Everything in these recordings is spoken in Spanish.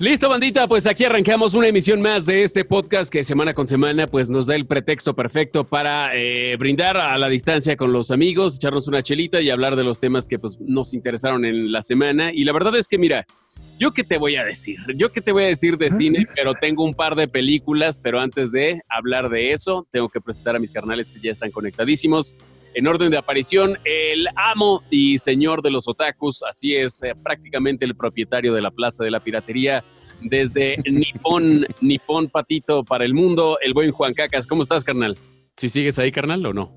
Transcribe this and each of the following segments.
Listo, bandita, pues aquí arrancamos una emisión más de este podcast que semana con semana pues nos da el pretexto perfecto para eh, brindar a la distancia con los amigos, echarnos una chelita y hablar de los temas que pues nos interesaron en la semana. Y la verdad es que mira, yo qué te voy a decir, yo qué te voy a decir de cine, pero tengo un par de películas, pero antes de hablar de eso, tengo que presentar a mis carnales que ya están conectadísimos. En orden de aparición, el amo y señor de los otakus, así es, eh, prácticamente el propietario de la Plaza de la Piratería, desde Nippon, Nippon Patito para el mundo, el buen Juan Cacas. ¿Cómo estás, carnal? ¿Si sigues ahí, carnal, o no?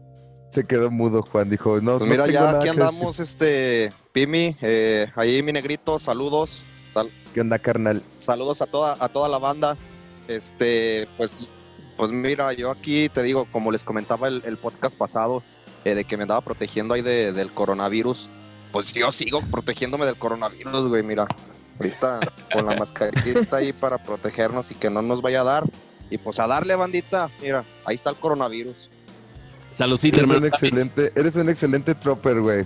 Se quedó mudo, Juan. Dijo, no, pues mira, ya aquí andamos, este, Pimi, eh, ahí mi negrito, saludos. ¿Qué onda, carnal? Saludos a toda, a toda la banda. Este, pues, pues mira, yo aquí te digo, como les comentaba el, el podcast pasado, eh, de que me andaba protegiendo ahí de, del coronavirus, pues yo sigo protegiéndome del coronavirus, güey, mira. Ahorita con la mascarita ahí para protegernos y que no nos vaya a dar. Y pues a darle, bandita, mira, ahí está el coronavirus. Saludcita, eres hermano. Un excelente, eres un excelente tropper, güey.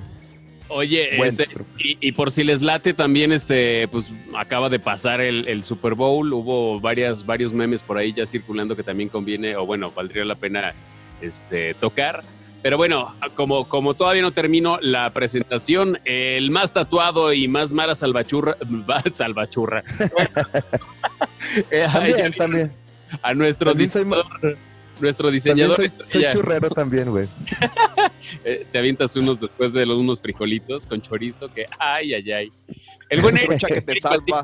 Oye, este, y, y, por si les late también, este, pues acaba de pasar el, el, Super Bowl, hubo varias, varios memes por ahí ya circulando que también conviene, o bueno, valdría la pena este, tocar. Pero bueno, como, como todavía no termino la presentación, el más tatuado y más mara salvachurra, salvachurra. también, también. A nuestro diseñador, nuestro diseñador. Soy, soy churrero también, güey. Eh, te avientas unos después de los unos frijolitos con chorizo que, ay, ay, ay. El buen Eric, que te salva.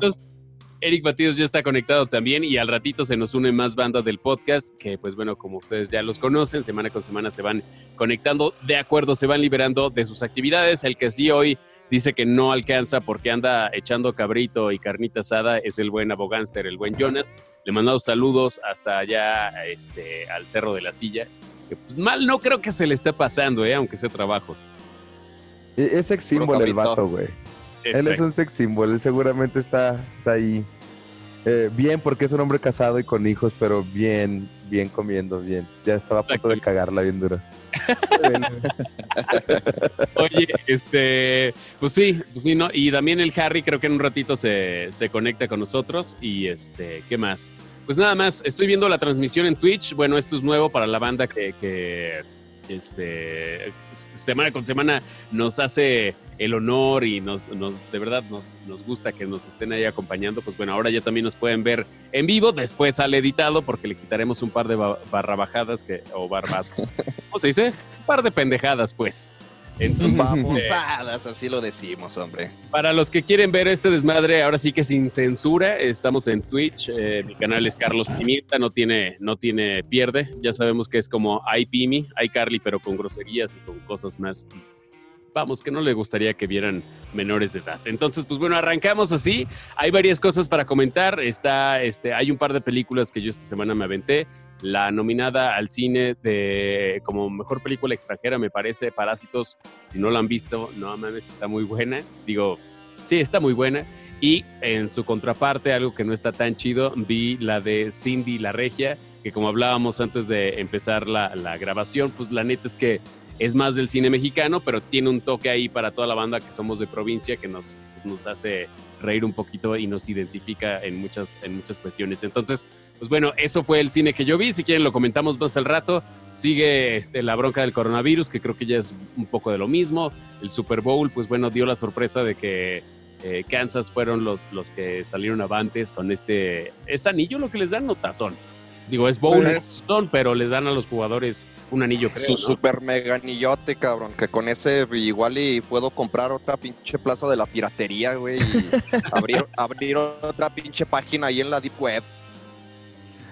Eric Batidos ya está conectado también y al ratito se nos une más banda del podcast que pues bueno, como ustedes ya los conocen, semana con semana se van conectando, de acuerdo, se van liberando de sus actividades. El que sí hoy dice que no alcanza porque anda echando cabrito y carnita asada es el buen abogánster, el buen Jonas. Le mandamos saludos hasta allá este, al Cerro de la Silla. Que pues mal no creo que se le esté pasando, ¿eh? aunque sea trabajo. Es sex symbol el vato, güey. Él es un sex symbol, él seguramente está, está ahí. Eh, bien, porque es un hombre casado y con hijos, pero bien, bien comiendo, bien. Ya estaba a punto de cagarla bien dura. Oye, este, pues sí, pues sí, ¿no? Y también el Harry creo que en un ratito se, se conecta con nosotros. Y este, ¿qué más? Pues nada más, estoy viendo la transmisión en Twitch. Bueno, esto es nuevo para la banda que, que este, semana con semana nos hace el honor y nos, nos de verdad nos, nos, gusta que nos estén ahí acompañando. Pues bueno, ahora ya también nos pueden ver en vivo, después sale editado porque le quitaremos un par de barra bajadas que, o barbas. ¿Cómo se dice? Un par de pendejadas, pues. Entonces, Babosadas, así lo decimos, hombre. Para los que quieren ver este desmadre, ahora sí que sin censura, estamos en Twitch. Eh, mi canal es Carlos Pimienta, no tiene, no tiene pierde. Ya sabemos que es como iPimi, iCarly, pero con groserías y con cosas más vamos, que no le gustaría que vieran menores de edad. Entonces, pues bueno, arrancamos así. Hay varias cosas para comentar. Está, este, hay un par de películas que yo esta semana me aventé. La nominada al cine de como mejor película extranjera, me parece, Parásitos. Si no la han visto, no mames, está muy buena. Digo, sí, está muy buena. Y en su contraparte, algo que no está tan chido, vi la de Cindy la Regia, que como hablábamos antes de empezar la, la grabación, pues la neta es que es más del cine mexicano, pero tiene un toque ahí para toda la banda que somos de provincia que nos, pues, nos hace reír un poquito y nos identifica en muchas, en muchas cuestiones. Entonces, pues bueno, eso fue el cine que yo vi. Si quieren lo comentamos más al rato. Sigue este, la bronca del coronavirus, que creo que ya es un poco de lo mismo. El Super Bowl, pues bueno, dio la sorpresa de que eh, Kansas fueron los, los que salieron avantes con este... ¿Es anillo lo que les dan o tazón? Digo, es bowl, es, pero les dan a los jugadores un anillo, creo. Su ¿no? super mega anillote, cabrón. Que con ese igual y puedo comprar otra pinche plaza de la piratería, güey. Y abrir, abrir otra pinche página ahí en la Deep Web.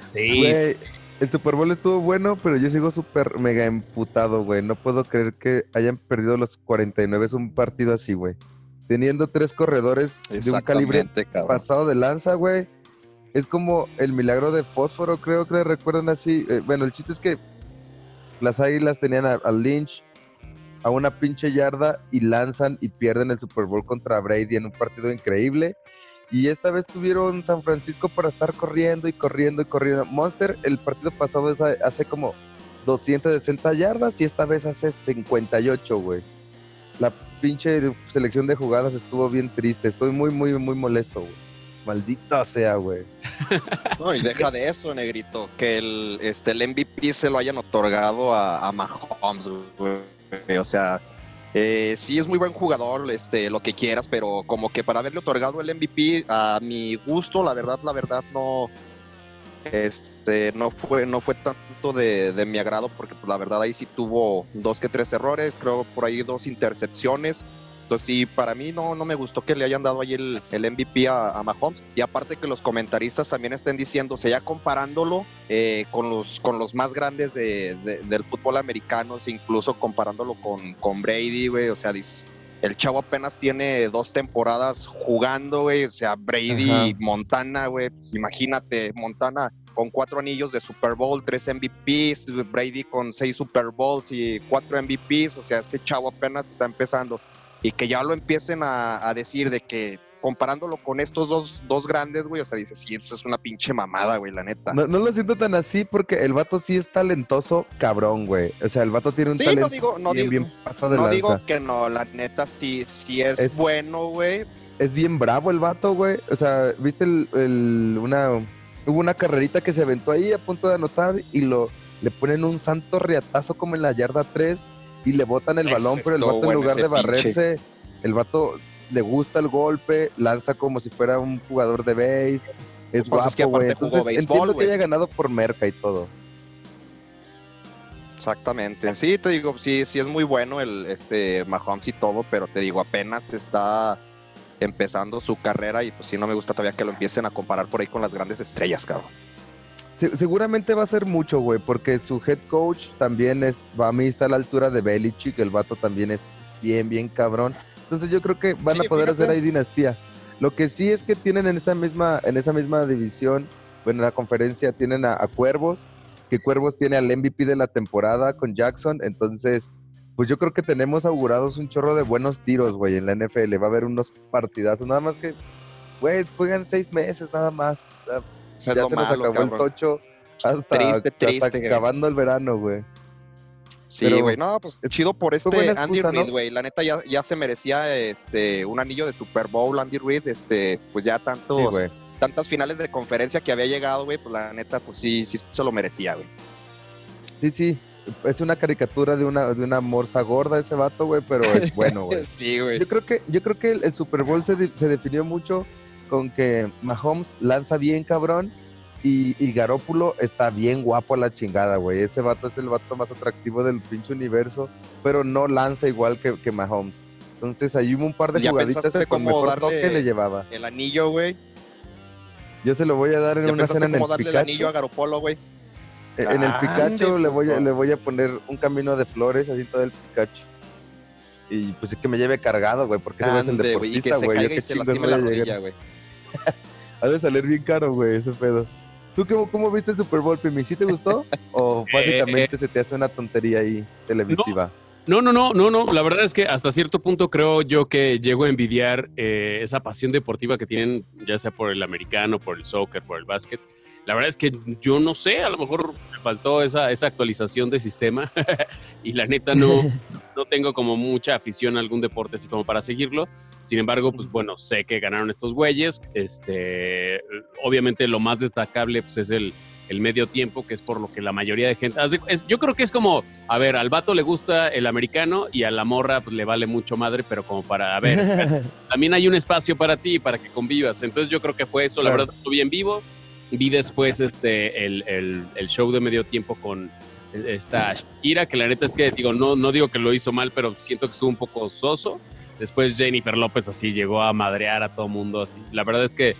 Sí. Güey, el Super Bowl estuvo bueno, pero yo sigo súper mega emputado, güey. No puedo creer que hayan perdido los 49. Es un partido así, güey. Teniendo tres corredores de un calibre cabrón. pasado de lanza, güey es como el milagro de fósforo, creo que recuerdan así. Eh, bueno, el chiste es que las águilas tenían a Lynch a una pinche yarda y lanzan y pierden el Super Bowl contra Brady en un partido increíble. Y esta vez tuvieron San Francisco para estar corriendo y corriendo y corriendo. Monster, el partido pasado es hace como 260 yardas y esta vez hace 58, güey. La pinche selección de jugadas estuvo bien triste. Estoy muy, muy, muy molesto, güey. Maldito sea, güey. No, y deja de eso, negrito, que el, este, el MVP se lo hayan otorgado a, a Mahomes, güey. O sea, eh, sí es muy buen jugador, este, lo que quieras, pero como que para haberle otorgado el MVP, a mi gusto, la verdad, la verdad, no, este, no fue, no fue tanto de, de mi agrado, porque pues, la verdad ahí sí tuvo dos que tres errores, creo por ahí dos intercepciones. Entonces sí, para mí no, no me gustó que le hayan dado ahí el, el MVP a, Mahomes. Y aparte que los comentaristas también estén diciendo, o sea, ya comparándolo eh, con, los, con los más grandes de, del fútbol americano, incluso comparándolo con, con Brady, güey, o sea, dices, el chavo apenas tiene dos temporadas jugando, güey, o sea, Brady, Montana, güey, pues imagínate, Montana con cuatro anillos de Super Bowl, tres MVPs, Brady con seis Super Bowls y cuatro MVPs, o sea, este chavo apenas está empezando y que ya lo empiecen a, decir de que comparándolo con estos dos, dos grandes, güey, o sea, dices, sí, eso es una pinche mamada, güey, la neta. No, lo siento tan así porque el vato sí es talentoso, cabrón, güey. O sea, el vato tiene un talento no digo, no bien, digo, bien pasado de No digo que no, la neta sí, sí es, bueno, güey. Es bien bravo el vato, güey. O sea, viste el, una, hubo una carrerita que se aventó ahí a punto de anotar y lo, le ponen un santo riatazo como en la yarda 3 y le botan el balón, pero el vato en lugar de barrerse, el vato le gusta el golpe, lanza como si fuera un jugador de base, es pues guapo, güey. Entonces entiendo que haya ganado por merca y todo. Exactamente. Sí, te digo, sí, sí es muy bueno el este Mahomes y todo, pero te digo, apenas está empezando su carrera y pues sí no me gusta todavía que lo empiecen a comparar por ahí con las grandes estrellas, cabrón seguramente va a ser mucho, güey, porque su head coach también es, va a mí está a la altura de Belichick, el vato también es bien, bien cabrón. Entonces yo creo que van a poder hacer ahí dinastía. Lo que sí es que tienen en esa misma, en esa misma división, bueno, en la conferencia tienen a, Cuervos, que Cuervos tiene al MVP de la temporada con Jackson, entonces, pues yo creo que tenemos augurados un chorro de buenos tiros, güey, en la NFL. Va a haber unos partidazos, nada más que, güey, juegan seis meses nada más ya se nos acabó el tocho hasta, triste, triste, acabando el verano, güey. Sí, güey, no, pues chido por este Andy Reid, güey. La neta ya, ya se merecía este un anillo de Super Bowl, Andy Reid, este, pues ya tanto, tantas finales de conferencia que había llegado, güey, pues la neta, pues sí, sí se lo merecía, güey. Sí, sí. Es una caricatura de una, de una morsa gorda ese vato, güey, pero es bueno, güey. sí, güey. Yo creo que, yo creo que el, Super Bowl se, se definió mucho con que Mahomes lanza bien cabrón y, y Garópulo está bien guapo a la chingada, güey. Ese vato es el vato más atractivo del pinche universo, pero no lanza igual que, que Mahomes. Entonces ahí hubo un par de jugaditas que con mejor toque le llevaba. El anillo, güey. Yo se lo voy a dar en una cena en el darle el anillo a Garopolo, güey. E, en el Pikachu le voy, a, le voy a poner un camino de flores así todo el Pikachu. Y pues es que me lleve cargado, güey, porque ese es el deportista, güey. Yo qué chingos voy a llegar. ha de salir bien caro, güey, ese pedo. ¿Tú cómo, viste el Super Bowl, Pimi? ¿Sí te gustó? ¿O eh, básicamente se te hace una tontería ahí televisiva? No, no, no, no, no. La verdad es que hasta cierto punto creo yo que llego a envidiar eh, esa pasión deportiva que tienen, ya sea por el americano, por el soccer, por el básquet. La verdad es que yo no sé, a lo mejor me faltó esa, esa actualización de sistema y la neta no, no tengo como mucha afición a algún deporte así como para seguirlo. Sin embargo, pues bueno, sé que ganaron estos güeyes. Este, obviamente lo más destacable pues es el, el medio tiempo, que es por lo que la mayoría de gente... yo creo que es como, a ver, al vato le gusta el americano y a la morra pues, le vale mucho madre, pero como para, a ver, también hay un espacio para ti, para que convivas. Entonces yo creo que fue eso, la verdad, estuve en vivo. Vi después este, el, el, show de medio tiempo con esta Shakira, que la neta es que digo, no, no digo que lo hizo mal, pero siento que estuvo un poco soso. Después Jennifer López así llegó a madrear a todo mundo así. La verdad es que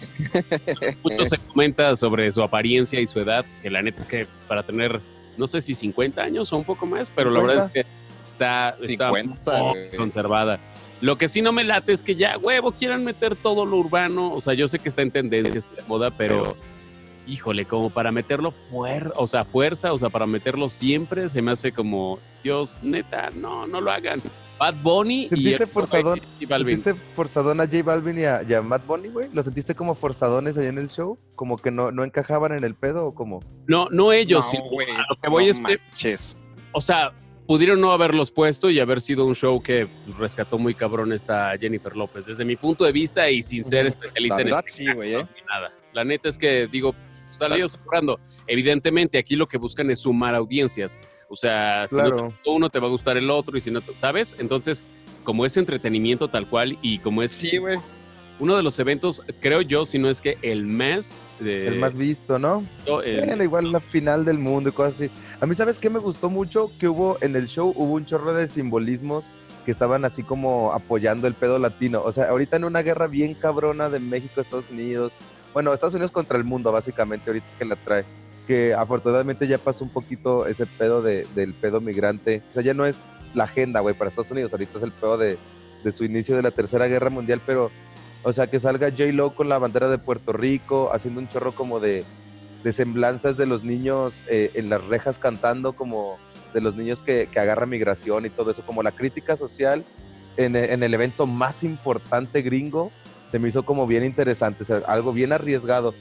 mucho se comenta sobre su apariencia y su edad, que la neta es que para tener, no sé si 50 años o un poco más, pero la verdad es que está, está conservada. Lo que sí no me late es que ya, huevo, quieran meter todo lo urbano. O sea, yo sé que está en tendencia, esta moda, pero híjole, como para meterlo fuerza, o sea, fuerza, o sea, para meterlo siempre, se me hace como, Dios, neta, no, no lo hagan. Bad Bunny ¿Sentiste y forzadón, ¿Sentiste forzadón a J Balvin y a, y Matt Bunny, güey? ¿Lo sentiste como forzadones ahí en el show? ¿Como que no, no encajaban en el pedo o cómo? No, no ellos, no, lo que voy es que, o sea, pudieron no haberlos puesto y haber sido un show que rescató muy cabrón esta Jennifer López. Desde mi punto de vista y sin ser especialista en verdad, sí, güey, ¿eh? nada. La neta es que digo, salió sobrando. Evidentemente, aquí lo que buscan es sumar audiencias. O sea, si no te gustó uno, te va a gustar el otro, y si no, ¿sabes? Entonces, como es entretenimiento tal cual y como es Sí, güey. uno de los eventos, creo yo, si no es que el más de, El más visto, ¿no? el- Bueno, igual la final del mundo y cosas así. A mí, ¿sabes qué me gustó mucho? Que hubo en el show, hubo un chorro de simbolismos que estaban así como apoyando el pedo latino. O sea, ahorita en una guerra bien cabrona de México, Estados Unidos. Bueno, Estados Unidos contra el mundo, básicamente, ahorita que la trae. Que afortunadamente ya pasó un poquito ese pedo de, del pedo migrante. O sea, ya no es la agenda, güey, para Estados Unidos. Ahorita es el pedo de, de su inicio de la Tercera Guerra Mundial, pero, o sea, que salga J-Lo con la bandera de Puerto Rico, haciendo un chorro como de, de semblanzas de los niños eh, en las rejas cantando, como de los niños que, que agarra migración y todo eso, como la crítica social en, en el evento más importante gringo, se me hizo como bien interesante, o sea, algo bien arriesgado.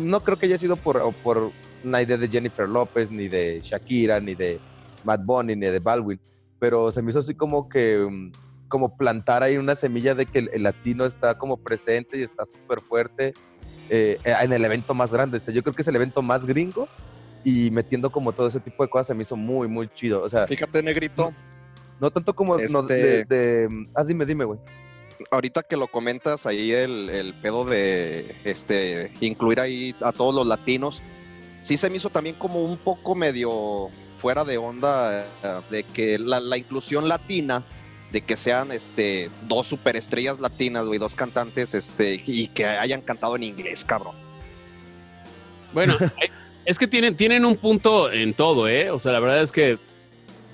No creo que haya sido por, por una idea de Jennifer López, ni de Shakira, ni de Matt Bunny, ni de Baldwin, pero se me hizo así como que mm, como plantar ahí una semilla de que el, el latino está como presente y está súper fuerte eh, en el evento más grande. O sea, yo creo que es el evento más gringo y metiendo como todo ese tipo de cosas se me hizo muy, muy chido. O sea, Fíjate, Negrito, no tanto como no, de, Este- de- Ah, dime, dime, güey. Ahorita que lo comentas ahí el, el pedo de este incluir ahí a todos los latinos, sí se me hizo también como un poco medio fuera de onda eh, de que la, la inclusión latina, de que sean este dos superestrellas latinas, güey, dos cantantes, este, y que hayan cantado en inglés, cabrón. Bueno, es que tienen, tienen un punto en todo, ¿eh? O sea, la verdad es que,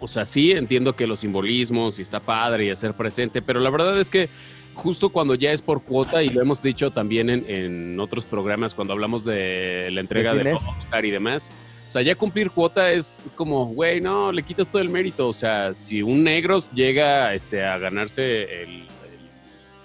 o sea, sí entiendo que los simbolismos y está padre y hacer presente, pero la verdad es que justo cuando ya es por cuota, y lo hemos dicho también en, en otros programas cuando hablamos de la entrega ¿De? Oscar y demás, o sea, ya cumplir cuota es como, güey, no, le quitas todo el mérito. O sea, si un negro llega este, a ganarse el, el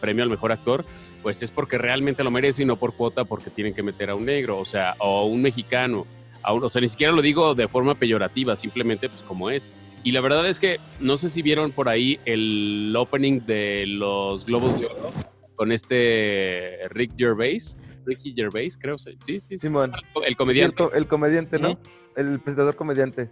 premio al mejor actor, pues es porque realmente lo merece y no por cuota porque tienen que meter a un negro, o sea, o a un mexicano. A un- o sea, ni siquiera lo digo de forma peyorativa, simplemente pues como es. Y la verdad es que no sé si vieron por ahí el opening de los Globos de Oro con este Rick Gervais. Ricky Gervais, creo. Sí, sí, sí. Simón. El Sí, el, comediante. co- el comediante, ¿no? El presentador comediante.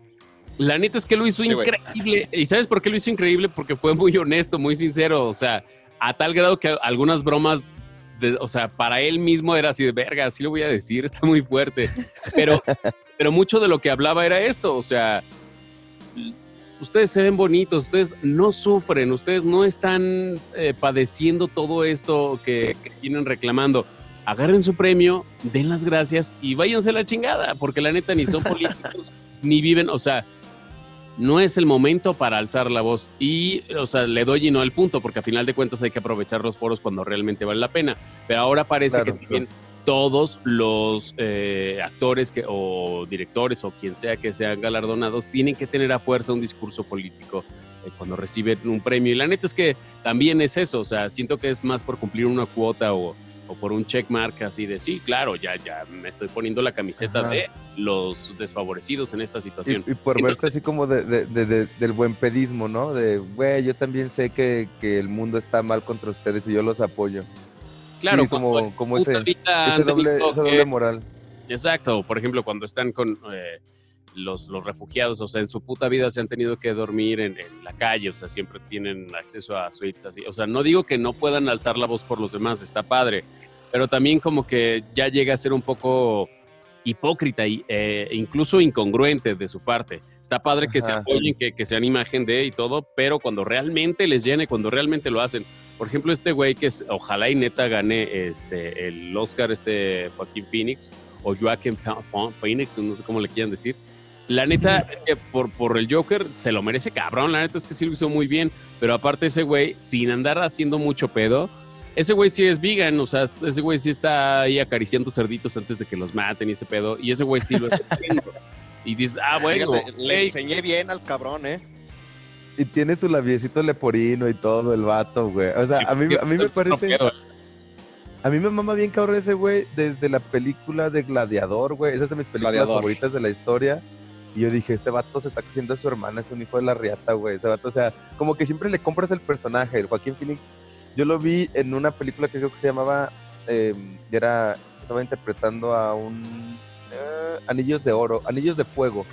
La neta es que lo hizo Sí, increíble. ¿Y sabes por qué lo hizo increíble? Porque fue muy honesto, muy sincero. O sea, a tal grado que algunas bromas, de- o sea, para él mismo era así de verga, así lo voy a decir, está muy fuerte. Pero, pero mucho de lo que hablaba era esto. O sea, ustedes se ven bonitos, ustedes no sufren, ustedes no están eh, padeciendo todo esto que, que vienen reclamando. Agarren su premio, den las gracias y váyanse a la chingada, porque la neta ni son políticos ni viven, o sea, no es el momento para alzar la voz. Y, o sea, le doy y no al punto, porque a final de cuentas hay que aprovechar los foros cuando realmente vale la pena. Pero ahora parece Claro, que también todos los eh, actores que, o directores o quien sea que sean galardonados tienen que tener a fuerza un discurso político eh, cuando reciben un premio. Y la neta es que también es eso, o sea, siento que es más por cumplir una cuota o, o por un checkmark así de sí, claro, ya, ya me estoy poniendo la camiseta Ajá. de los desfavorecidos en esta situación. Y, y por Entonces- verse así como de, de- de- de- del buen pedismo, ¿no? De, güey, yo también sé que, que el mundo está mal contra ustedes y yo los apoyo. Claro, Sí, como, como ese, vida ese doble, esa doble moral. Exacto, por ejemplo, cuando están con eh, los, los refugiados, o sea, en su puta vida se han tenido que dormir en, en la calle, o sea, siempre tienen acceso a suites así. O sea, no digo que no puedan alzar la voz por los demás, está padre, pero también como que ya llega a ser un poco hipócrita y eh, incluso incongruente de su parte. Está padre que se apoyen, que, que sean imagen de y todo, pero cuando realmente les llene, cuando realmente lo hacen. Por ejemplo, este güey que es, ojalá y neta gane este, el Oscar, este Joaquín Phoenix, o Ph- Phoenix, no sé cómo le quieran decir. La neta, por, por el Joker se lo merece cabrón, la neta es que sí lo hizo muy bien, pero aparte ese güey, sin andar haciendo mucho pedo, ese güey sí es vegan, o sea, ese güey sí está ahí acariciando cerditos antes de que los maten y ese pedo, y ese güey sí lo está haciendo. Y dices, ah, bueno, Fíjate, le enseñé bien al cabrón, ¿eh? Y tiene su labiecito leporino y todo el vato, güey. O sea, a mí, a mí me parece... A mí me mama bien cabrón ese güey desde la película de Gladiador, güey. Esa es de mis películas Gladiador. favoritas de la historia. Y yo dije, este vato se está cogiendo a su hermana, es un hijo de la riata, güey. Ese vato, o sea, como que siempre le compras el personaje. El Joaquín Phoenix, yo lo vi en una película que creo que se llamaba, eh, era, estaba interpretando a un eh, Anillos de Oro, Anillos de Fuego.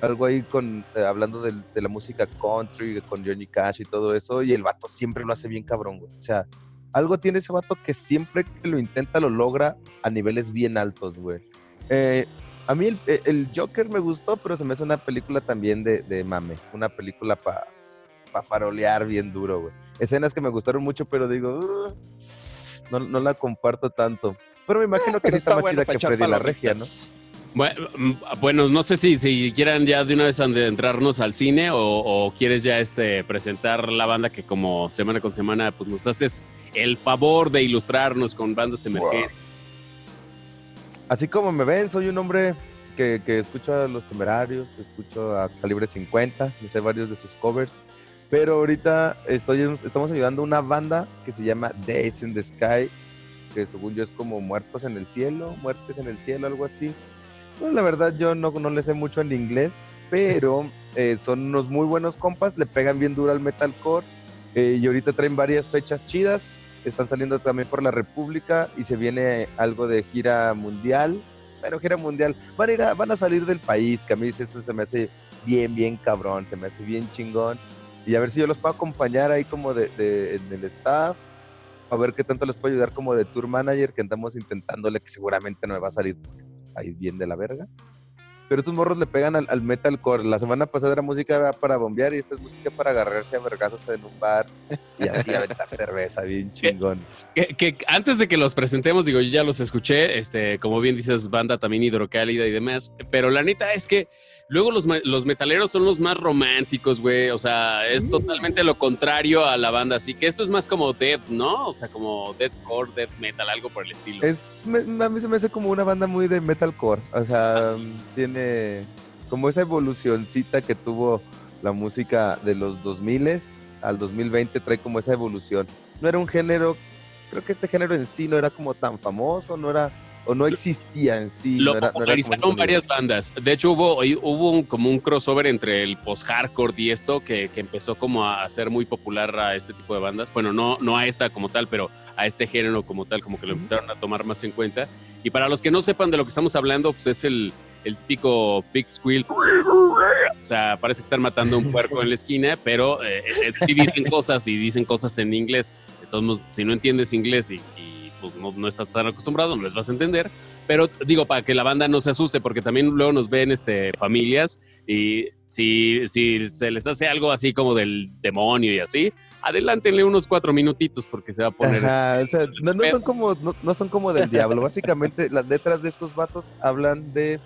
Algo ahí con, eh, hablando de, de, la música country, con Johnny Cash y todo eso. Y el vato siempre lo hace bien cabrón, güey. O sea, algo tiene ese vato que siempre que lo intenta lo logra a niveles bien altos, güey. Eh, a mí el, Joker me gustó, pero se me hace una película también de, mame. Una película para pa farolear bien duro, güey. Escenas que me gustaron mucho, pero digo, no, no, la comparto tanto. Pero me imagino eh, que está, más chida que Freddy la Regia, ¿no? Mm, bueno, no sé si, si quieran ya de una vez adentrarnos al cine o, quieres ya este presentar la banda que como semana con semana pues nos haces el favor de ilustrarnos con bandas emergentes. Así como me ven, soy un hombre que, que escucho a los temerarios, escucho a Calibre 50, me sé varios de sus covers, pero ahorita estoy, estamos ayudando a una banda que se llama Days in the Sky, que según yo es como Muertos en el Cielo, Muertes en el Cielo, algo así. Bueno, la verdad yo no, no le sé mucho el inglés, pero eh, son unos muy buenos compas, le pegan bien duro al metalcore eh, y ahorita traen varias fechas chidas, están saliendo también por la República y se viene algo de gira mundial, pero gira mundial, van a, ir van a salir del país, que a mí esto se me hace bien, bien cabrón, se me hace bien chingón y a ver si yo los puedo acompañar ahí como de, de, en el staff, a ver qué tanto les puedo ayudar como de tour manager, que andamos intentándole, que seguramente no me va a salir ahí bien de la verga. Pero estos morros le pegan al, al metalcore. La semana pasada era música para bombear y esta es música para agarrarse a vergazos en un bar y así aventar cerveza, bien chingón. Que, antes de que los presentemos, digo, yo ya los escuché, este, como bien dices, banda también hidrocálida y demás, pero la neta es que Luego los, los metaleros son los más románticos, güey. O sea, es mm. totalmente lo contrario a la banda. Así que esto es más como death, ¿no? O sea, como deathcore, death metal, algo por el estilo. Es, a mí se me hace como una banda muy de metalcore. O sea, tiene como esa evolucioncita que tuvo la música de los 2000 al 2020 trae como esa evolución. No era un género, creo que este género en sí no era como tan famoso, no era o no existía en sí. Lo popularizaron varias bandas. De hecho, hubo, hubo un, como un crossover entre el post-hardcore y esto que, que, empezó como a hacer muy popular a este tipo de bandas. Bueno, no, no a esta como tal, pero a este género como tal, como que lo empezaron a tomar más en cuenta. Y para los que no sepan de lo que estamos hablando, pues es el, el típico Big Squeal. O sea, parece que están matando a un puerco en la esquina, pero eh, eh, sí dicen cosas y dicen cosas en inglés. Entonces, si no entiendes inglés y pues no, estás tan acostumbrado, no les vas a entender. Pero digo, para que la banda no se asuste, porque también luego nos ven este, familias y si, si se les hace algo así como del demonio y así, adelántenle unos cuatro minutitos porque se va a poner. o sea, no, son como, no, son como del diablo. Básicamente, las letras de estos vatos hablan de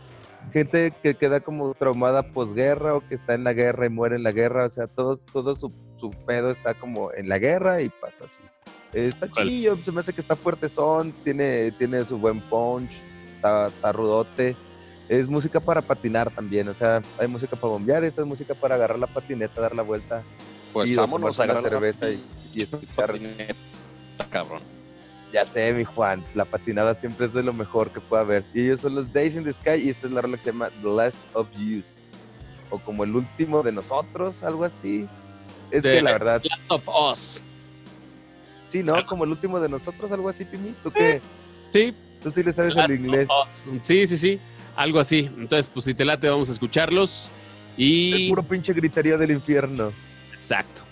gente que queda como traumada posguerra o que está en la guerra y muere en la guerra. O sea, todos, todo su, su pedo está como en la guerra y pasa así. Está chillo, se me hace que está fuerte son, tiene, tiene su buen punch, está, rudote. Es música para patinar también, o sea, hay música para bombear, esta es música para agarrar la patineta, dar la vuelta. Pues vámonos a la cerveza y, y escuchar. Cabrón. Ya sé, mi Juan, la patinada siempre es de lo mejor que puede haber. Y ellos son los Days in the Sky y esta es la rola que se llama The Last of Use. O como el último de nosotros, algo así. Es que la verdad. Last of Us. Sí, ¿no? Como el último de nosotros, algo así, Pimi. ¿Tú qué? Sí. Tú sí le sabes el inglés. Sí, sí, sí. Algo así. Entonces, pues si te late, vamos a escucharlos. Y. El puro pinche gritería del infierno. Exacto.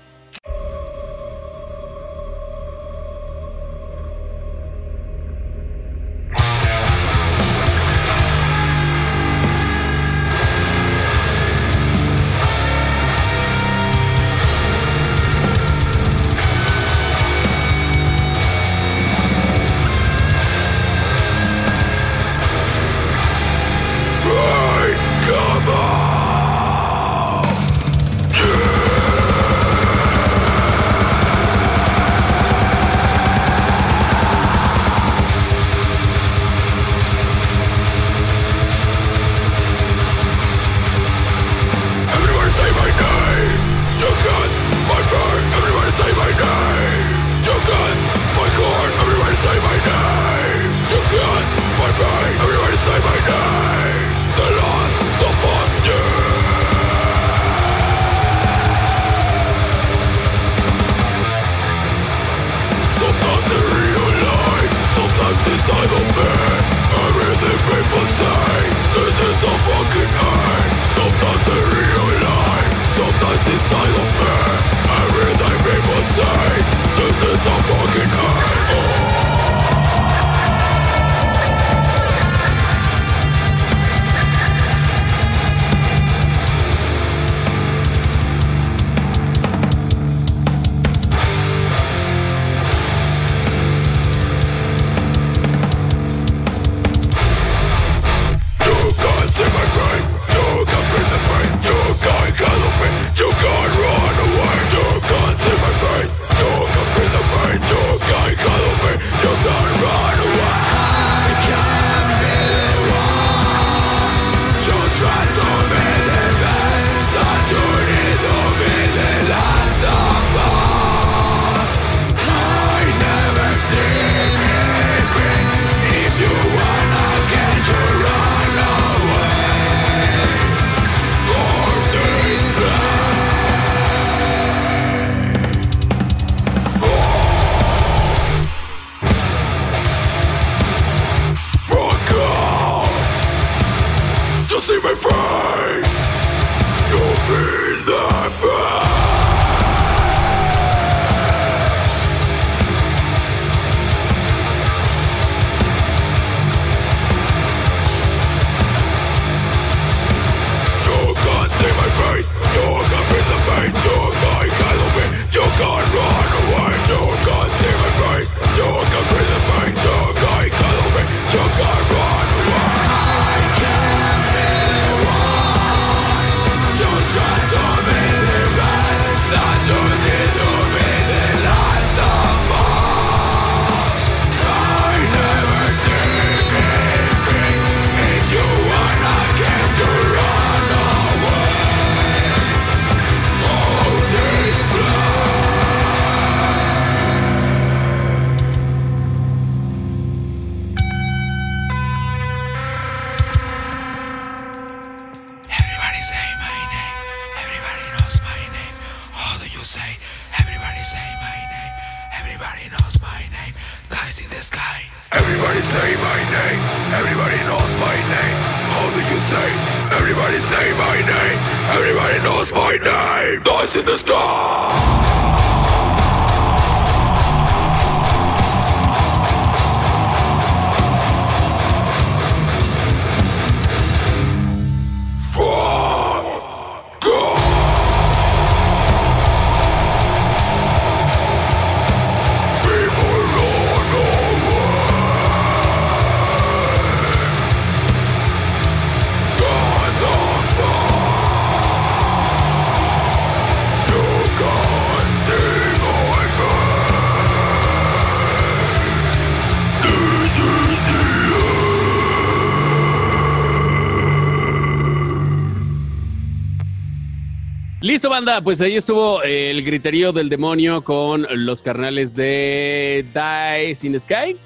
Banda. Pues ahí estuvo eh, el griterío del demonio con los carnales de Dice in the Sky.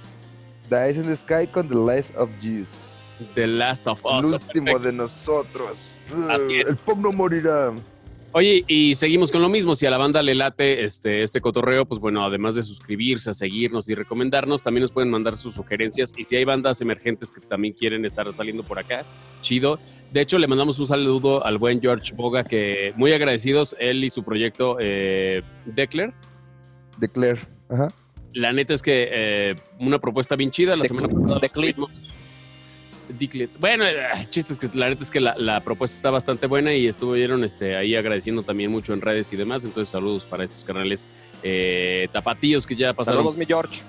Dice in the Sky con The Last of Us. The Last of Us. el último Perfecto. de nosotros. Así es. El pop no morirá. Oye, y seguimos con lo mismo. Si a la banda le late este, este cotorreo, pues bueno, además de suscribirse, a seguirnos y recomendarnos, también nos pueden mandar sus sugerencias. Y si hay bandas emergentes que también quieren estar saliendo por acá, chido. De hecho, le mandamos un saludo al buen George Boga, que muy agradecidos, él y su proyecto eh, Decler. Declare. Ajá. La neta es que eh, una propuesta bien chida. La semana pasada. Declit. Declit. Bueno, eh, chiste es que la neta es que la, la propuesta está bastante buena y estuvieron este, ahí agradeciendo también mucho en redes y demás. Entonces, saludos para estos canales eh, tapatíos que ya pasaron Saludos, mi George.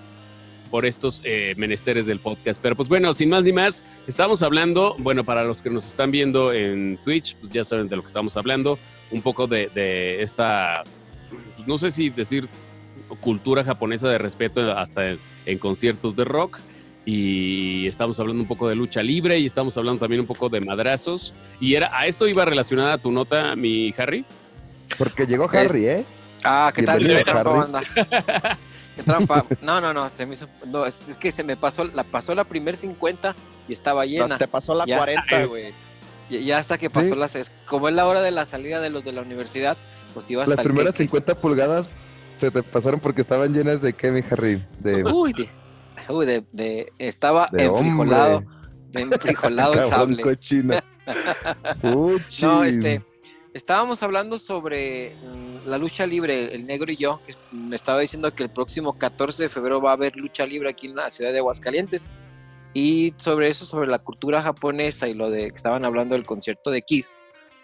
por estos eh, menesteres del podcast. Pero pues bueno, sin más ni más, estamos hablando, bueno, para los que nos están viendo en Twitch, pues ya saben de lo que estamos hablando, un poco de, de esta, pues, no sé si decir cultura japonesa de respeto hasta en, en conciertos de rock. Y estamos hablando un poco de lucha libre y estamos hablando también un poco de madrazos. Y era a esto iba relacionada tu nota, mi Harry. Porque llegó Harry, ¿eh? Ah, ¿qué tal? ¿Qué trampa, banda? ¿Qué trampa? No, no, no, se me hizo- no, es, es que se me pasó, la pasó la primer 50 y estaba llena. te pasó la Ya. 40, güey. Y ya hasta que pasó Sí. las, es- como es la hora de la salida de los de la universidad, pues iba hasta Las primeras que- que- 50 pulgadas se te pasaron porque estaban llenas de qué, mi Harry? De, Uy, de, uy, de, de- estaba de enfrijolado, de enfrijolado el sable. No, este, estábamos hablando sobre mm, la lucha libre, el negro y yo, me estaba diciendo que el próximo 14 de febrero va a haber lucha libre aquí en la ciudad de Aguascalientes. Y sobre eso, sobre la cultura japonesa y lo de que estaban hablando del concierto de Kiss,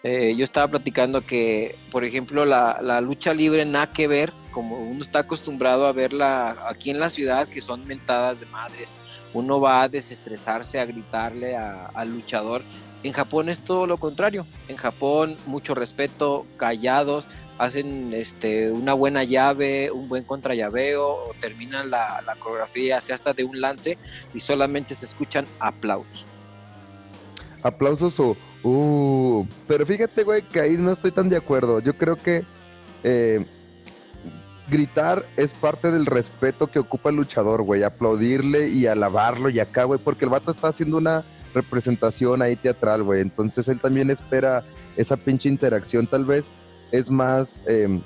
eh, yo estaba platicando que, por ejemplo, la, la lucha libre nada que ver, como uno está acostumbrado a verla aquí en la ciudad, que son mentadas de madres, uno va a desestresarse, a gritarle al luchador. En Japón es todo lo contrario. En Japón, mucho respeto, callados, hacen este, una buena llave, un buen contrallaveo, terminan la, coreografía, así hasta de un lance, y solamente se escuchan aplausos. Aplausos o. Uh, pero fíjate, güey, que ahí no estoy tan de acuerdo. Yo creo que eh, gritar es parte del respeto que ocupa el luchador, güey. Aplaudirle y alabarlo y acá, güey, porque el vato está haciendo una representación ahí teatral, güey. Entonces él también espera esa pinche interacción, tal vez es más eh,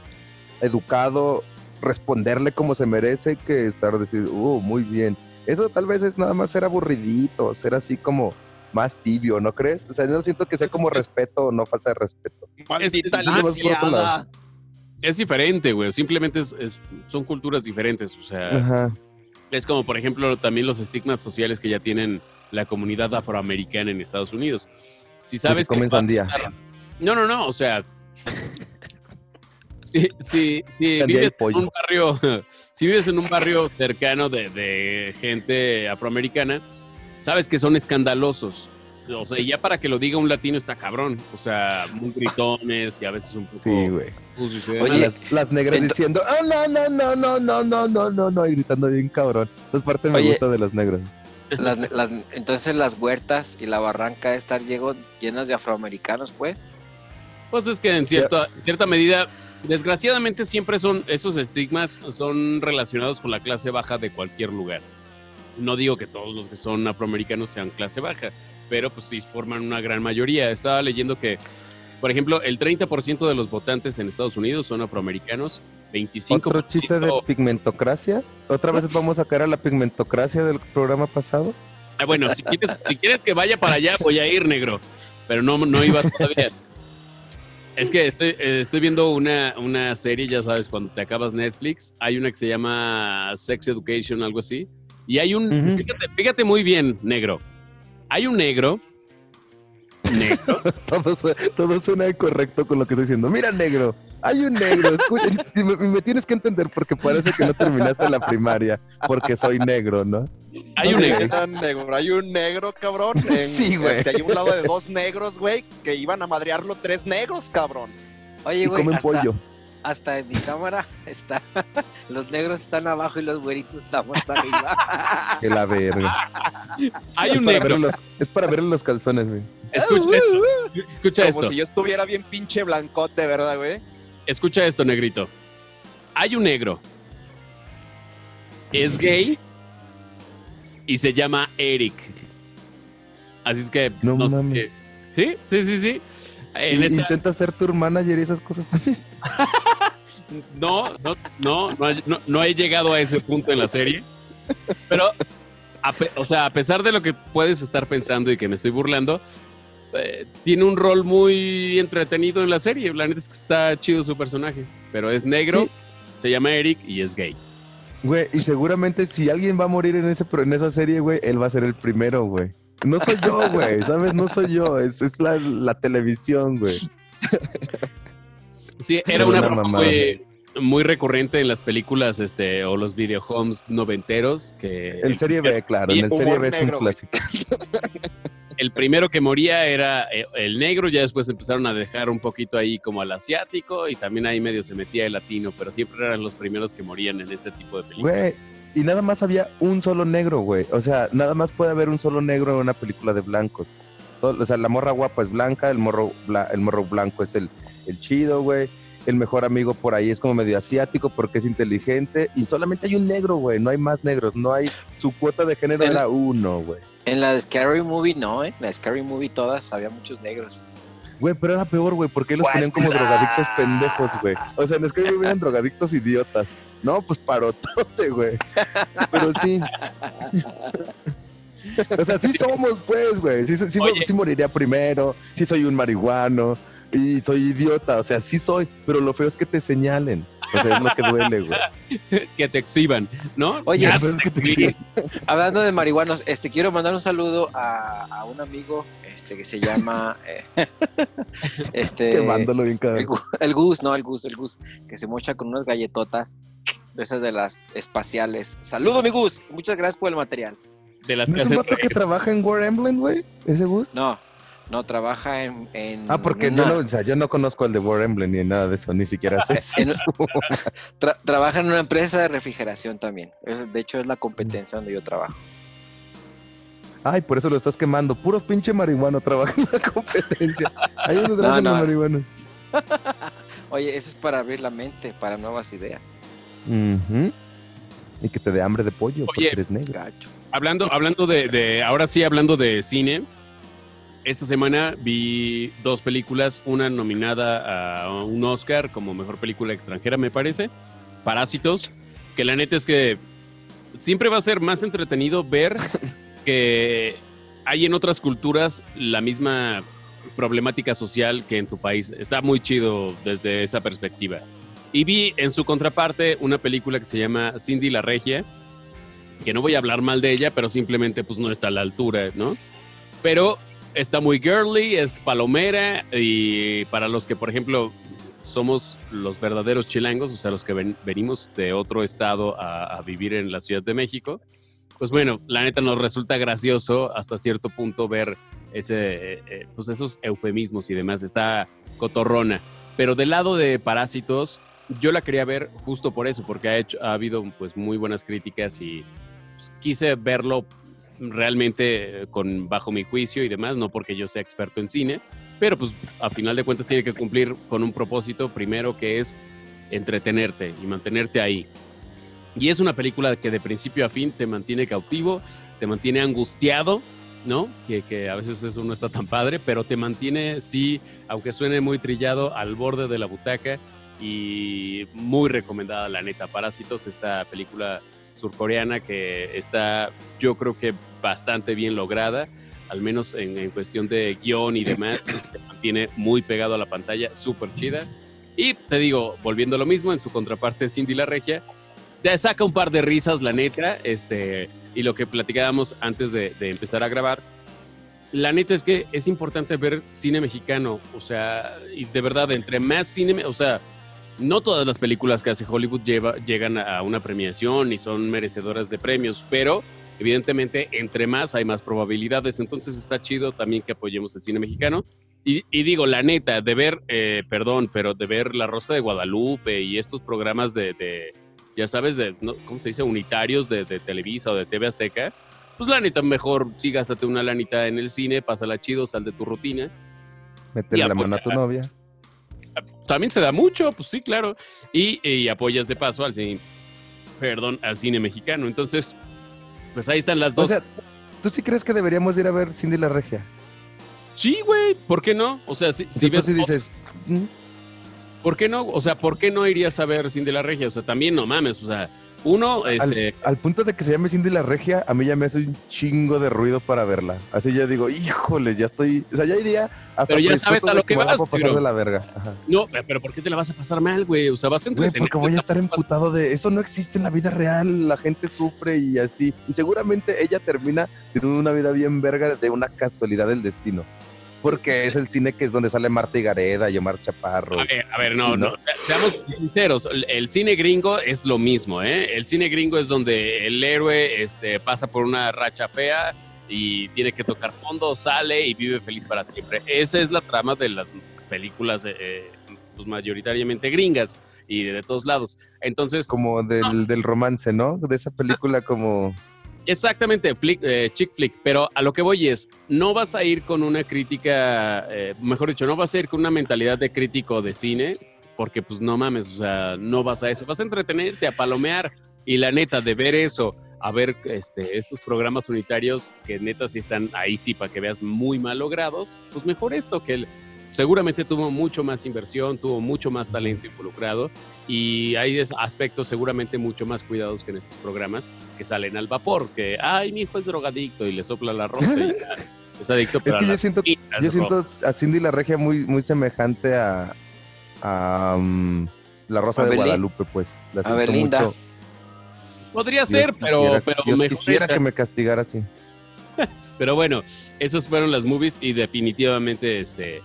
educado responderle como se merece que estar decir, uh, muy bien. Eso tal vez es nada más ser aburridito, ser así como más tibio, ¿no crees? O sea, yo no siento que sea como respeto o no falta de respeto. Maldita Es- diferente, güey. Simplemente es- es- son culturas diferentes. O sea, Ajá. es como, por ejemplo, también los estigmas sociales que ya tienen la comunidad afroamericana en Estados Unidos. Si sabes que comen vas a sandía. estar- No, no, no. O sea, si, si, si vives en un barrio, si vives en un barrio cercano de, de gente afroamericana, sabes que son escandalosos. O sea, ya para que lo diga un latino está cabrón. O sea, muy gritones y a veces un poco Sí, güey. y Oye, las, las negras ento- diciendo, ah, no, no, no, no, no, no, no, no, no, y gritando bien cabrón. Esa es parte me Oye. gusta de los negros. Las- las- entonces las huertas y la barranca de estar llego- llenas de afroamericanos, pues. Pues es que en cierta, cierta medida, desgraciadamente siempre son, esos estigmas son relacionados con la clase baja de cualquier lugar. No digo que todos los que son afroamericanos sean clase baja, pero pues sí forman una gran mayoría. Estaba leyendo que, por ejemplo, el 30% de los votantes en Estados Unidos son afroamericanos, 25%... Otro chiste de pigmentocracia. Otra vez vamos a caer a la pigmentocracia del programa pasado. Ah, bueno, si quieres, si quieres que vaya para allá, voy a ir, negro. Pero no, no iba todavía. Es que estoy, estoy viendo una, una serie, ya sabes, cuando te acabas Netflix, hay una que se llama Sex Education, algo así. Y hay un, Ujú. fíjate, fíjate muy bien, negro. Hay un negro, negro, Todo, su- todo suena correcto con lo que estoy diciendo. Mira, negro, hay un negro. Escucha, y me, me tienes que entender porque parece que no terminaste la primaria porque soy negro, ¿no? hay un negro. Hay un negro, cabrón. En, Sí, güey. este, hay un lado de dos negros, güey, que iban a madrearlo tres negros, cabrón. Oye, Y güey, comen hasta, pollo. Hasta en mi cámara está. los negros están abajo y los güeritos estamos arriba. Que la verga. Hay es, un para negro. los, es para verle los calzones, güey. Escucha esto. Escucha Como esto. si yo estuviera bien pinche blancote, ¿verdad, güey? Escucha esto, negrito. Hay un negro. Es gay y se llama Eric. Así es que No no mames. Sí, sí, sí, sí. En Y- esta- Intenta ser tu manager y esas cosas también. no, no, no, no, no- he llegado a ese punto en la serie. Pero, a o sea, a pesar de lo que puedes estar pensando y que me estoy burlando, eh, tiene un rol muy entretenido en la serie. La neta es que está chido su personaje. Pero es negro, Sí. se llama Eric y es gay. Güey, y seguramente si alguien va a morir en, ese, en esa serie, güey, él va a ser el primero, güey. No soy yo, güey, ¿sabes? No soy yo, es, es la, la televisión, güey. Sí, era una una broma mamada. muy, muy recurrente en las películas este, o los videohomes noventeros. Que En serie B, claro, en el serie B es un clásico. el primero que moría era eh, el negro, ya después empezaron a dejar un poquito ahí como al asiático y también ahí medio se metía el latino, pero siempre eran los primeros que morían en este tipo de películas. Güey, y nada más había un solo negro, güey. O sea, nada más puede haber un solo negro en una película de blancos. Todo- o sea, la morra guapa es blanca, el morro, bla- el morro blanco es el, el chido, güey. El mejor amigo por ahí es como medio asiático porque es inteligente. Y solamente hay un negro, güey. No hay más negros. No hay. Su cuota de género El- era uno, güey. En la de Scary Movie no, ¿eh? En la de Scary Movie todas había muchos negros. Güey, pero era peor, güey, porque los ponían como drogadictos pendejos, güey. O sea, en Scary Movie eran drogadictos idiotas. No, pues parotote, güey. Pero sí. O sea, sí somos, pues, güey. Sí, sí moriría primero. Sí soy un marihuano. Y soy idiota. O sea, sí soy. Pero lo feo es que te señalen. O sea, es lo que duele, güey. que te exhiban, ¿no? Oye, es que te. Hablando de marihuanos, este quiero mandar un saludo a, a un amigo este que se llama eh, este Quemándolo bien el, cabrón. Gu- el Gus, no, el Gus, el Gus, que se mocha con unas galletotas de esas de las espaciales. Saludo, mi Gus. Muchas gracias por el material. de las ¿No que es un vato que trabaja en War Emblem, güey? ¿Ese bus? No, no trabaja en, en Ah, porque una- no, o sea, yo no conozco el de War Emblem ni nada de eso, ni siquiera sé. si- en- tra- trabaja en una empresa de refrigeración también. Es- de hecho, es la competencia donde yo trabajo. Ay, por eso lo estás quemando. Puro pinche marihuano trabaja en la competencia. Ahí es donde trabajan no. los marihuanos. Oye, eso es para abrir la mente, para nuevas ideas. Ujú. Y que te dé hambre de pollo porque Oye. eres negro. Gacho. Hablando, hablando de, de- ahora sí, hablando de cine, esta semana vi dos películas, una nominada a un Oscar como mejor película extranjera, me parece, Parásitos, que la neta es que siempre va a ser más entretenido ver que hay en otras culturas la misma problemática social que en tu país. Está muy chido desde esa perspectiva. Y vi en su contraparte una película que se llama Cindy la Regia, que no voy a hablar mal de ella, pero simplemente pues no está a la altura, ¿no? Pero está muy girly, es palomera y para los que, por ejemplo, somos los verdaderos chilangos, o sea, los que venimos de otro estado a, vivir en la Ciudad de México, pues bueno, la neta nos resulta gracioso hasta cierto punto ver ese, eh, eh, pues esos eufemismos y demás. Está cotorrona. Pero del lado de Parásitos, yo la quería ver justo por eso, porque ha, hecho, ha habido pues muy buenas críticas y pues, quise verlo realmente eh, con bajo mi juicio y demás, no porque yo sea experto en cine, pero pues a final de cuentas tiene que cumplir con un propósito primero que es entretenerte y mantenerte ahí. Y es una película que de principio a fin te mantiene cautivo, te mantiene angustiado, ¿no? Que, que, a veces eso no está tan padre, pero te mantiene, sí, aunque suene muy trillado, al borde de la butaca y muy recomendada, la neta. Parásitos, esta película surcoreana que está, yo creo que bastante bien lograda, al menos en, cuestión de guion y demás, te mantiene muy pegado a la pantalla, súper chida. Y te digo, volviendo a lo mismo, en su contraparte Cindy la Regia, te saca un par de risas, la neta, este, y lo que platicábamos antes de, de empezar a grabar, la neta es que es importante ver cine mexicano, o sea, y de verdad, entre más cine, o sea, no todas las películas que hace Hollywood llegan a una premiación y son merecedoras de premios, pero evidentemente entre más hay más probabilidades, entonces está chido también que apoyemos el cine mexicano. Y, digo, la neta, de ver, eh, perdón, pero de ver La Rosa de Guadalupe y estos programas de, ya sabes, de, ¿cómo se dice? Unitarios de, Televisa o de TV Azteca, pues la neta, mejor sí gástate una lanita en el cine, pásala chido, sal de tu rutina. Métele la mano a tu novia también se da mucho, pues sí, claro. Y, apoyas de paso al cine, perdón, al cine mexicano. Entonces, pues ahí están las dos. O sea, ¿tú sí crees que deberíamos ir a ver Cindy la Regia? Sí, güey, ¿por qué no? O sea, si, si ves. dices. ¿Mm? ¿Por qué no? O sea, ¿por qué no irías a ver Cindy la Regia? O sea, también no mames, o sea uno, este... Al, punto de que se llame Cindy la Regia, a mí ya me hace un chingo de ruido para verla. Así ya digo, híjole, ya estoy... O sea, ya iría hasta Pero ya sabes a lo que, vas, a pasar de la verga. No, pero ¿por qué te la vas a pasar mal, güey? O sea, vas a entretener. porque voy a estar emputado de... Eso no existe en la vida real, la gente sufre y así. Y seguramente ella termina teniendo una vida bien verga de una casualidad del destino porque es el cine que es donde sale Marta Gareda y Omar Chaparro. A ver, no, no, seamos sinceros, el cine gringo es lo mismo, ¿eh? El cine gringo es donde el héroe este, pasa por una racha fea y tiene que tocar fondo, sale y vive feliz para siempre. Esa es la trama de las películas eh, pues mayoritariamente gringas y de, todos lados. Entonces... Como del, del romance, ¿no? De esa película como... Exactamente, flick, eh, chick flick, pero a lo que voy es, no vas a ir con una crítica, eh, mejor dicho, no vas a ir con una mentalidad de crítico de cine, porque pues no mames, o sea, no vas a eso, vas a entretenerte, a palomear, y la neta, de ver eso, a ver este, estos programas unitarios que neta sí están ahí sí para que veas muy mal logrados, pues mejor esto que el seguramente tuvo mucho más inversión, tuvo mucho más talento involucrado y hay aspectos seguramente mucho más cuidados que en estos programas que salen al vapor, que, ay, mi hijo es drogadicto y le sopla la rosa y es adicto. Pero es que yo siento, yo siento a Cindy la Regia muy, muy semejante a, a um, la Rosa de Guadalupe, pues. La a Belinda. Podría ser, pero, pero quisiera que me castigara así. pero bueno, esas fueron las movies y definitivamente este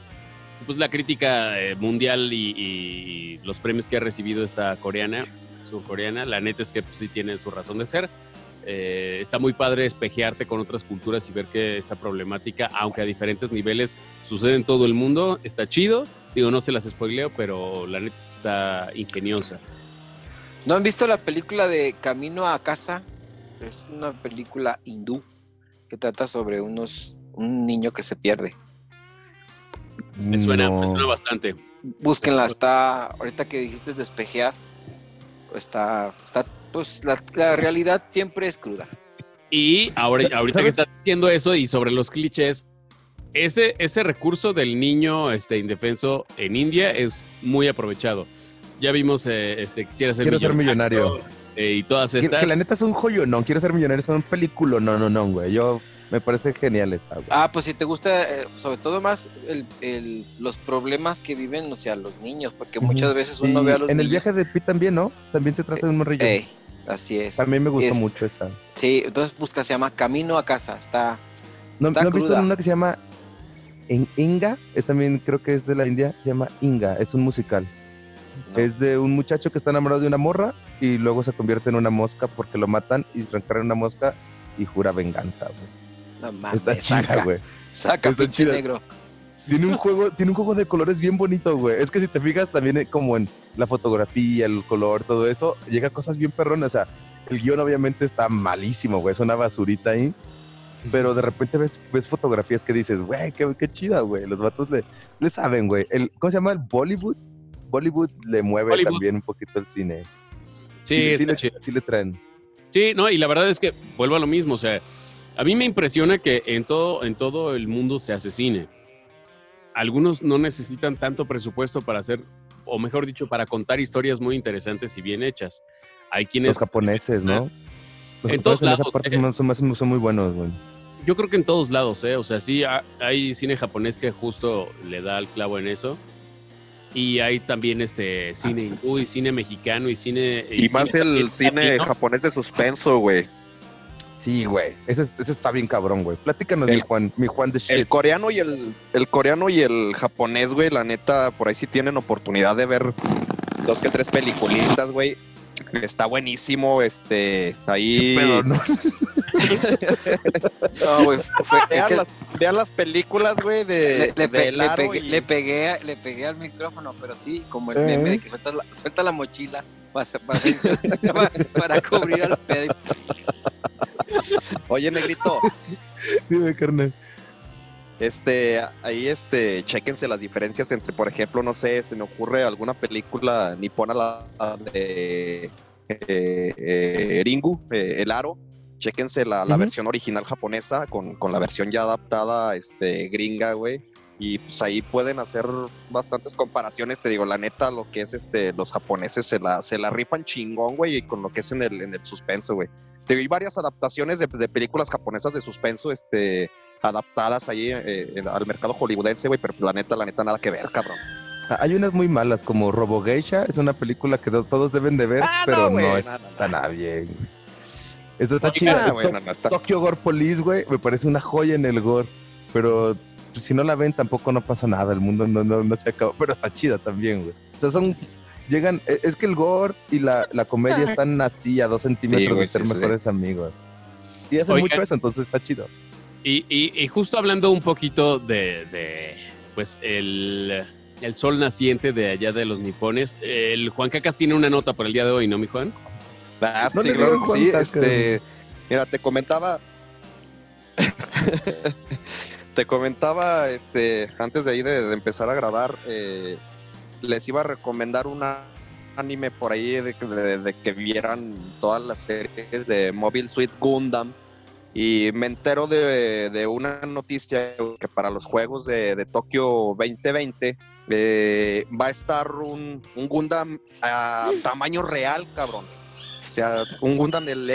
pues la crítica eh, mundial y, los premios que ha recibido esta coreana, surcoreana, la neta es que pues, sí tiene su razón de ser. Eh, está muy padre espejearte con otras culturas y ver que esta problemática, aunque a diferentes niveles, sucede en todo el mundo. Está chido. Digo, no se las spoileo, pero la neta es que está ingeniosa. ¿No han visto la película de Camino a casa? Es una película hindú que trata sobre unos un niño que se pierde. Me suena, bastante. Búsquenla, está, ahorita que dijiste despejear, está, está, pues la, realidad siempre es cruda. Y ahora, ahorita que estás diciendo eso y sobre los clichés, ese, ese recurso del niño este, indefenso en India es muy aprovechado. Ya vimos, eh, este, quisiera ser Quiero ser millonario. Eh, y todas estas. Que la neta es un joyo, no. Quiero ser millonario, es un película, no, no, no, güey. Yo Me parece genial esa, güey. Ah, pues si te gusta, eh, sobre todo más el, el- los problemas que viven, o sea, los niños, porque muchas veces uno Y ve a los en el niños. viaje de Pi también, ¿no? También se trata de un morrillo. Ey, así es. También me gustó Es- mucho esa. Sí, entonces busca, se llama Camino a casa. Está. ¿No, está ¿no has visto cruda. una que se llama In- Inga? Es también creo que es de la India. Se llama Inga. Es un musical. No. Es de un muchacho que está enamorado de una morra y luego se convierte en una mosca porque lo matan y en una mosca y jura venganza, güey. No mames, Está chida, saca, güey. saca Está pinche chida. negro. Tiene un juego, tiene un juego de colores bien bonito, güey. Es que si te fijas también eh, como en la fotografía, el color, todo eso, llega a cosas bien perronas. O sea, el guion obviamente está malísimo, güey. Es una basurita ahí. Pero de repente ves, ves fotografías que dices, güey, qué, qué chida, güey. Los vatos le, le saben, güey. El, ¿Cómo se llama? El Bollywood. Bollywood le mueve Bollywood. también un poquito el cine. Sí, sí, está le, sí le traen. Sí, no, y la verdad es que vuelvo a lo mismo, o sea, a mí me impresiona que en todo, en todo el mundo se hace cine. Algunos no necesitan tanto presupuesto para hacer, o mejor dicho, para contar historias muy interesantes y bien hechas. Hay quienes, Los japoneses, ¿no? Los En todos en esa lados, parte eh. son, son- son muy buenos, güey. yo creo que en todos lados, ¿eh? O sea, sí, ha- hay cine japonés que justo le da el clavo en eso. Y hay también este cine hindú y cine mexicano y cine... Y más cine el también cine latino. japonés de suspenso, güey. Sí, güey. Ese, ese está bien cabrón, güey. Platícanos, El- mi Juan, mi Juan de shit. El coreano y el, el coreano y el japonés, güey, la neta, por ahí sí tienen oportunidad de ver dos que tres peliculitas, güey. Está buenísimo, este, ahí... Pero no. No, güey. fue- es Vean, que las, vean las películas, güey, de, le, le pe- de le pegué, y- le, pegué, le pegué al micrófono, pero sí, como el Eh. meme de que suelta la, suelta la mochila para, para, para cubrir al pedo. Oye, negrito, Dime, carnal. Este, ahí, este, chéquense las diferencias entre, por ejemplo, no sé, se me ocurre alguna película nipona la la de eh, eh, Ringu, eh, El Aro, chéquense la, la versión original japonesa con, con la versión ya adaptada, este, gringa, güey. Y pues ahí pueden hacer bastantes comparaciones, te digo, la neta, lo que es este, los japoneses se la, se la rifan chingón, güey, y con lo que es en el, en el suspenso, güey. Te vi varias adaptaciones de, de películas japonesas de suspenso, este, adaptadas ahí eh, en- al mercado hollywoodense, güey, pero pues, la neta, la neta, nada que ver, cabrón. Ah, Hay unas muy malas, como Robo Geisha. Es una película que do- todos deben de ver, Ah, pero no, está no, no, no. nada bien. Eso está chida. güey, To- no, no, está- Tokyo Gore Police, güey, me parece una joya en el gore. Pero pues, si no la ven, tampoco no pasa nada. El mundo no, no, no se acaba. Pero está chida también, güey. O sea, son. Llegan. e- Es que el gore y la, la comedia están así a dos centímetros güey, de ser sí, sí. mejores amigos. Y hacen Oigan. mucho eso, entonces está chido. Y, y- y justo hablando un poquito de, de, pues el, el sol naciente de allá de los nipones, el Juan Cacas tiene una nota por el día de hoy, ¿no, mi Juan? Ah, No sí, claro que sí, este, mira, te comentaba, te comentaba, este, antes de ahí de, de empezar a grabar, eh, les iba a recomendar una anime por ahí de, que- de- de que vieran todas las series de Mobile Suit Gundam y me entero de, de una noticia que para los juegos de, de Tokio 2020 eh, va a estar un, un Gundam a tamaño real, cabrón. O sea, un Gundam del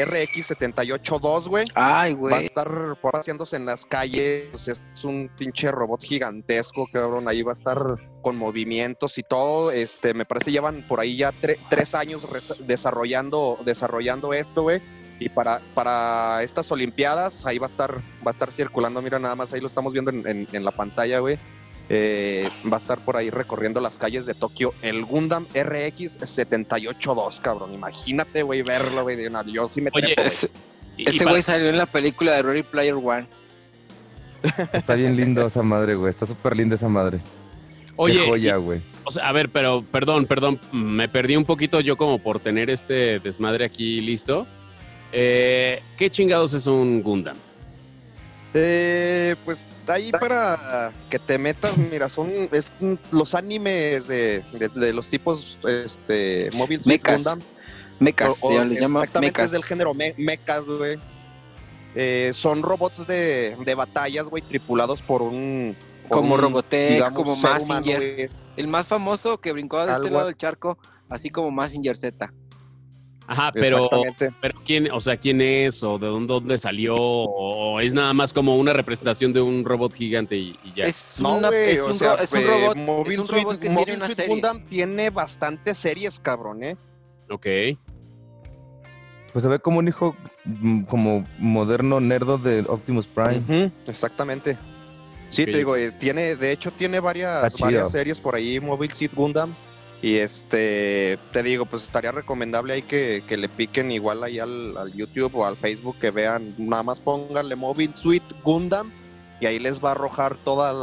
RX-78-2, güey. Ay, Va a güey. estar por haciéndose en las calles. Es un pinche robot gigantesco, cabrón. Ahí va a estar con movimientos y todo. Este, me parece llevan por ahí ya tre- tres años desarrollando, desarrollando esto, güey. Y para, para estas Olimpiadas, ahí va a estar, va a estar circulando. Mira, nada más ahí lo estamos viendo en, en- en la pantalla, güey. Eh, va a estar por ahí recorriendo las calles de Tokio el Gundam RX 782, cabrón. Imagínate, güey, verlo, güey. de una- Yo sí me Oye, trepo, güey. Ese, Y- y ese güey salió en la película de Ready Player One. Está bien lindo esa madre, güey. Está súper linda esa madre. Oye, Qué joya, güey. O sea, a ver, pero perdón, perdón, me perdí un poquito yo como por tener este desmadre aquí listo. Eh, ¿Qué chingados es un Gundam? Eh, pues ahí para que te metas, mira, son es, los animes de, de- de los tipos este Mechas. Gundam. Mecas, o- o ya les llama exactamente mecas. es del género me- mechas, güey. Eh, son robots de, de batallas, güey, tripulados por un por Como un, Robotech, digamos, como humano, güey. El más famoso que brincó de este lado del charco, así como Mazinger Z. Ajá, pero, pero quién, o sea, quién es o de dónde, dónde salió o es nada más como una representación de un robot gigante y, ya. Es, una, es, un, es un robot, Mobile es un robot que tiene una serie. Gundam tiene bastantes series, cabrón, ¿eh? Ok. Pues se ve como un hijo mm, como moderno nerdo de Optimus Prime. exactamente. Sí, te digo, eh, tiene, de hecho tiene varias, varias series por ahí, Mobile Suit Gundam. Y este, te digo, pues estaría recomendable ahí que, le piquen igual ahí al, YouTube o al Facebook, que vean, nada más pónganle Mobile Suite Gundam y ahí les va a arrojar todas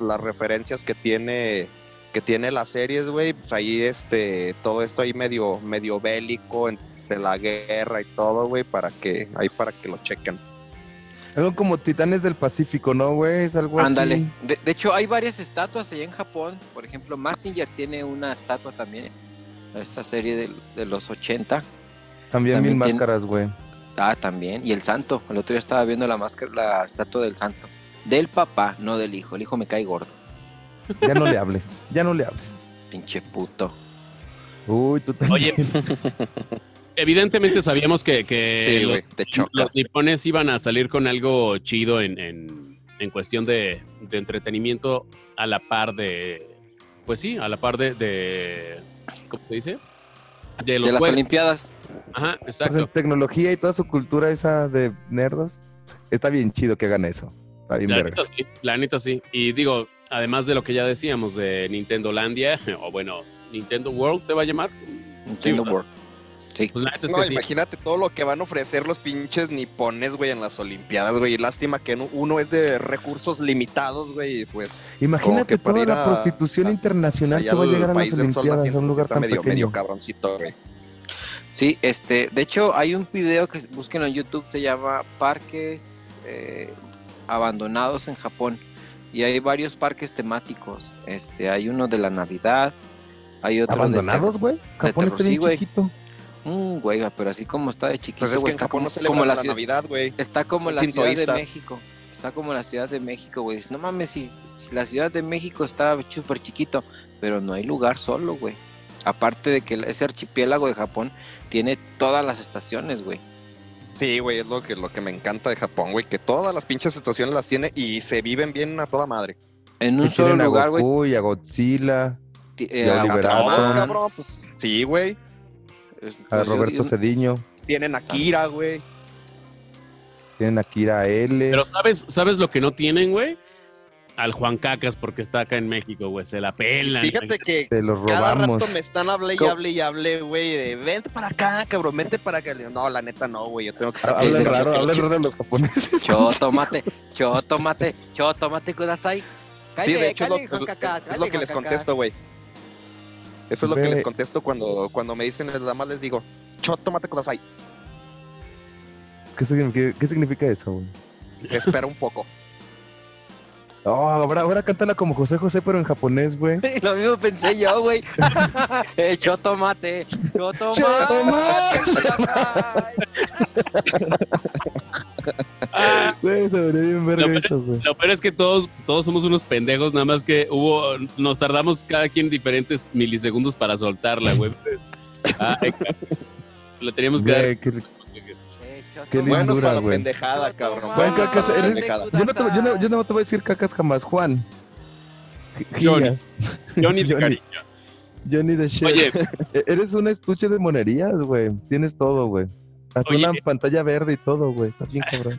las, referencias que tiene que tiene las series, güey. Pues ahí este, todo esto ahí medio, medio bélico entre la guerra y todo, güey, para que, ahí para que lo chequen. Algo como Titanes del Pacífico, ¿no, güey? Es algo Ándale. De, hecho, hay varias estatuas allá en Japón. Por ejemplo, Massinger tiene una estatua también. Esta serie de, los 80. También, mil máscaras, güey. Ah, también. Y el santo. El otro día estaba viendo la máscara, la estatua del santo. Del papá, no del hijo. El hijo me cae gordo. Ya no le hables. Ya no le hables. Pinche puto. Uy, tú también. Oye, evidentemente sabíamos que, los, nipones iban a salir con algo chido en, cuestión de, entretenimiento a la par de, pues sí, a la par de, ¿cómo se dice? De, las Olimpiadas. Ajá, pues exacto. tecnología y toda su cultura esa de nerdos, está bien chido que hagan eso. Está bien la sí, la neta sí. Y digo, además de lo que ya decíamos de Nintendo Landia, o bueno, Nintendo World te va a llamar. Nintendo World. Pues no, imagínate todo lo que van a ofrecer los pinches nipones, güey, en las Olimpiadas, güey. Lástima que uno es de recursos limitados, güey, pues. Imagínate toda la prostitución internacional que va a llegar a las Olimpiadas, en un lugar tan medio, pequeño. medio cabroncito, güey. Sí, este, de hecho hay un video que busquen en YouTube, se llama Parques eh, Abandonados en Japón. Y hay varios parques temáticos. Este, hay uno de la Navidad, hay otro ¿Abandonados, güey? Japón está bien chiquito. Mm, güey, pero así como está de chiquito, pues es que está como, la, Navidad, güey. Está como la Ciudad de México. Está como la Ciudad de México, güey. No mames, si, la Ciudad de México está súper chiquito, pero no hay lugar solo, güey. Aparte de que ese archipiélago de Japón tiene todas las estaciones, güey. Sí, güey, es lo que, lo que me encanta de Japón, güey, que todas las pinches estaciones las tiene y se viven bien a toda madre. En un solo lugar, güey. Uy, a Godzilla. Eh, a, pues, sí, güey a Roberto Cediño. Tienen a Kira, güey. Tienen a Kira L. Pero ¿sabes, ¿sabes lo que no tienen, güey? Al Juan Cacas porque está acá en México, güey. Se la pelan. Fíjate que Se los cada rato me están hable y hable y hable, güey. vente para acá, cabrón, vente para acá. No, la neta no, güey. Yo tengo que estar Hablen raro, hablen raro los japoneses. Yo tomate, yo tomate, yo tomate, kudasai. Sí, de hecho es lo, es lo que les contesto, güey. Eso es lo que les contesto cuando, cuando me dicen nada más les digo, cho, tómate kudasai. ¿Qué significa, ¿Qué significa eso, güey? Espera un poco. Oh, ahora, ahora cántala como José José, pero en japonés, güey. Lo mismo pensé yo, güey. eh, cho tomate. Cho tomate. Güey, se bien ver eso, güey. Lo peor es que todos, todos somos unos pendejos, nada más que hubo, nos tardamos cada quien diferentes milisegundos para soltarla, güey. Ah, la teníamos que dar. Qué lindura, para güey. pendejada, cabrón. Juan Cacas, eres... yo, no te, yo, no, yo no te voy a decir cacas jamás, Juan. Johnny. Johnny de cariño. Johnny de Shell. Oye. E-, eres un estuche de monerías, güey. Tienes todo, güey. Hasta una pantalla verde y todo, güey. Estás bien cabrón.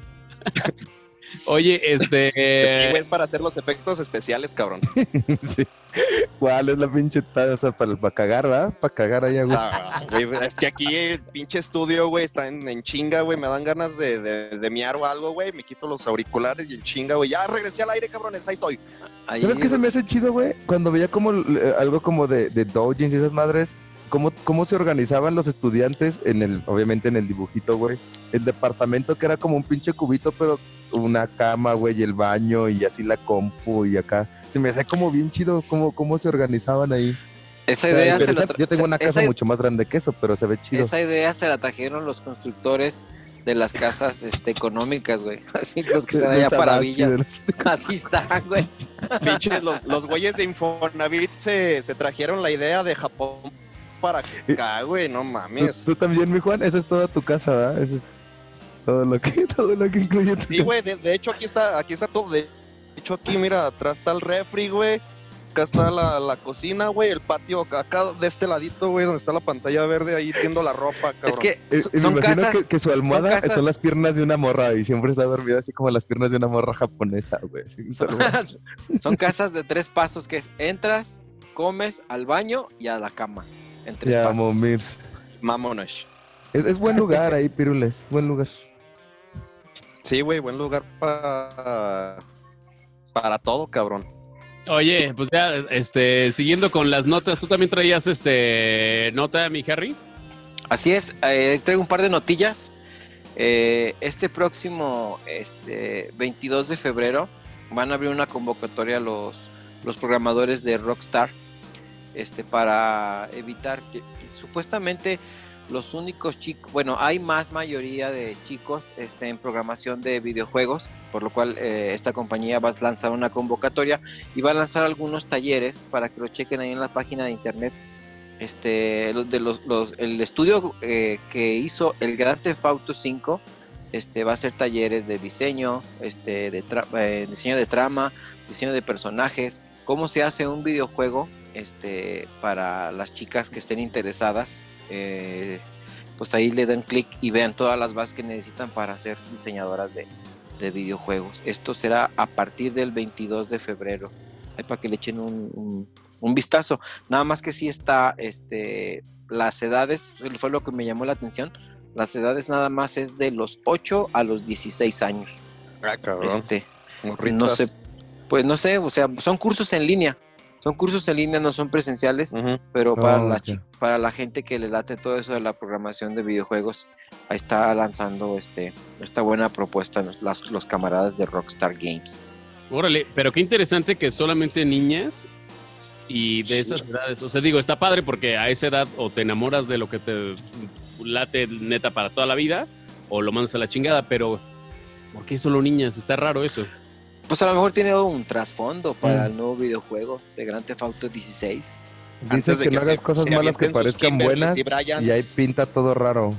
Oye, este. Sí, güey, es para hacer los efectos especiales, cabrón. sí. ¿Cuál es la pinche o sea, para, para cagar, ¿verdad? Para cagar allá, güey. Ah, güey. Es que aquí el pinche estudio, güey, está en, chinga, güey. Me dan ganas de, de, miar o algo, güey. Me quito los auriculares y en chinga, güey. Ya regresé al aire, cabrones. Ahí estoy. ¿Sabes qué se me hace chido, güey? Cuando veía como eh, algo como de, de doujins y esas madres cómo, cómo se organizaban los estudiantes en el, obviamente en el dibujito, güey. El departamento que era como un pinche cubito, pero una cama, güey, y el baño y así la compu y acá. Se me hace como bien chido cómo, cómo se organizaban ahí. Esa idea se la Yo tengo una casa mucho más grande que eso, pero se ve chido. Esa idea se la trajeron los constructores de las casas este, económicas, güey. Así los que están allá para Villa. Así están, güey. Pinches, los, los güeyes de Infonavit se, se trajeron la idea de Japón para acá, güey, no mames. ¿Tú, también, mi Juan, esa es toda tu casa, ¿verdad? Ese es todo lo que, todo lo que incluye tu Sí, güey, de, hecho aquí está, aquí está todo. De hecho aquí, mira, atrás está el refri, güey. Acá está la, la cocina, güey, el patio acá de este ladito, güey, donde está la pantalla verde, ahí viendo la ropa, cabrón. Es que Eh, son me imagino casas, que, que su almohada son son, las piernas de una morra y siempre está dormida así como las piernas de una morra japonesa, güey. son casas de tres pasos que es entras, comes, al baño y a la cama. En tres Ya, momirs. Mamones. Es, es buen lugar ahí, Pirules. Buen lugar. Sí, güey, buen lugar para para todo, cabrón. Oye, pues ya, este, siguiendo con las notas, ¿tú también traías este nota, mi Harry? Así es, eh, traigo un par de notillas. Eh, este próximo este, 22 de febrero van a abrir una convocatoria a los, los programadores de Rockstar este, para evitar que supuestamente los únicos chicos, bueno, hay más mayoría de chicos este, en programación de videojuegos, por lo cual eh, esta compañía va a lanzar una convocatoria y va a lanzar algunos talleres para que lo chequen ahí en la página de internet este de los, el estudio eh, que hizo el Grand Theft Auto 5 este va a hacer talleres de diseño este de eh, diseño de trama diseño de personajes cómo se hace un videojuego este para las chicas que estén interesadas eh, pues ahí le dan clic y vean todas las bases que necesitan para ser diseñadoras de, de videojuegos esto será a partir del 22 de febrero ahí para que le echen un, un- un vistazo Nada más que sí está, este, las edades, fue lo que me llamó la atención. Las edades nada más es de los 8 a los 16 años. Ah, cabrón. Este, no sé, pues no sé, o sea, son cursos en línea. Son cursos en línea, no son presenciales, pero para, Oh, la, para la gente que le late todo eso de la programación de videojuegos, ahí está lanzando este, esta buena propuesta los, las- los camaradas de Rockstar Games. Órale, pero qué interesante que solamente niñas y de Sí. esas edades. O sea, digo, está padre porque a esa edad o te enamoras de lo que te late neta para toda la vida o lo mandas a la chingada, pero ¿por qué solo niñas? Está raro eso. Pues a lo mejor tiene un trasfondo para Mm. el nuevo videojuego de Grand Theft Auto 16. Dice que no hagas cosas malas que parezcan buenas y ahí pinta todo raro.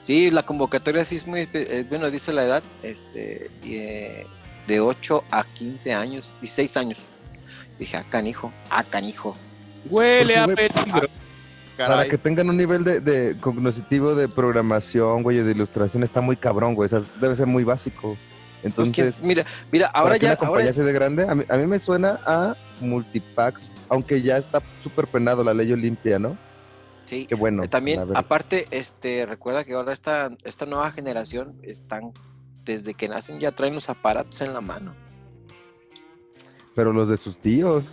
Sí, la convocatoria sí es muy, eh, bueno, dice la edad, este, eh, de 8 a 15 años, 16 años. Dije, ah, canijo, ah, canijo. Huele a peligro. Para Caray. que tengan un nivel de, de cognitivo de programación, güey, y de ilustración está muy cabrón, güey. O sea, debe ser muy básico. Pues, ¿quién- Entonces, mira, mira, ahora ya, una compañía ahora, así de grande, a mí, a mí me suena a multipacks, aunque ya está súper penado la ley Olimpia, ¿no? sí, Qué bueno. también, aparte, este, recuerda que ahora esta, esta nueva generación están, desde que nacen ya traen los aparatos en la mano. Pero los de sus tíos.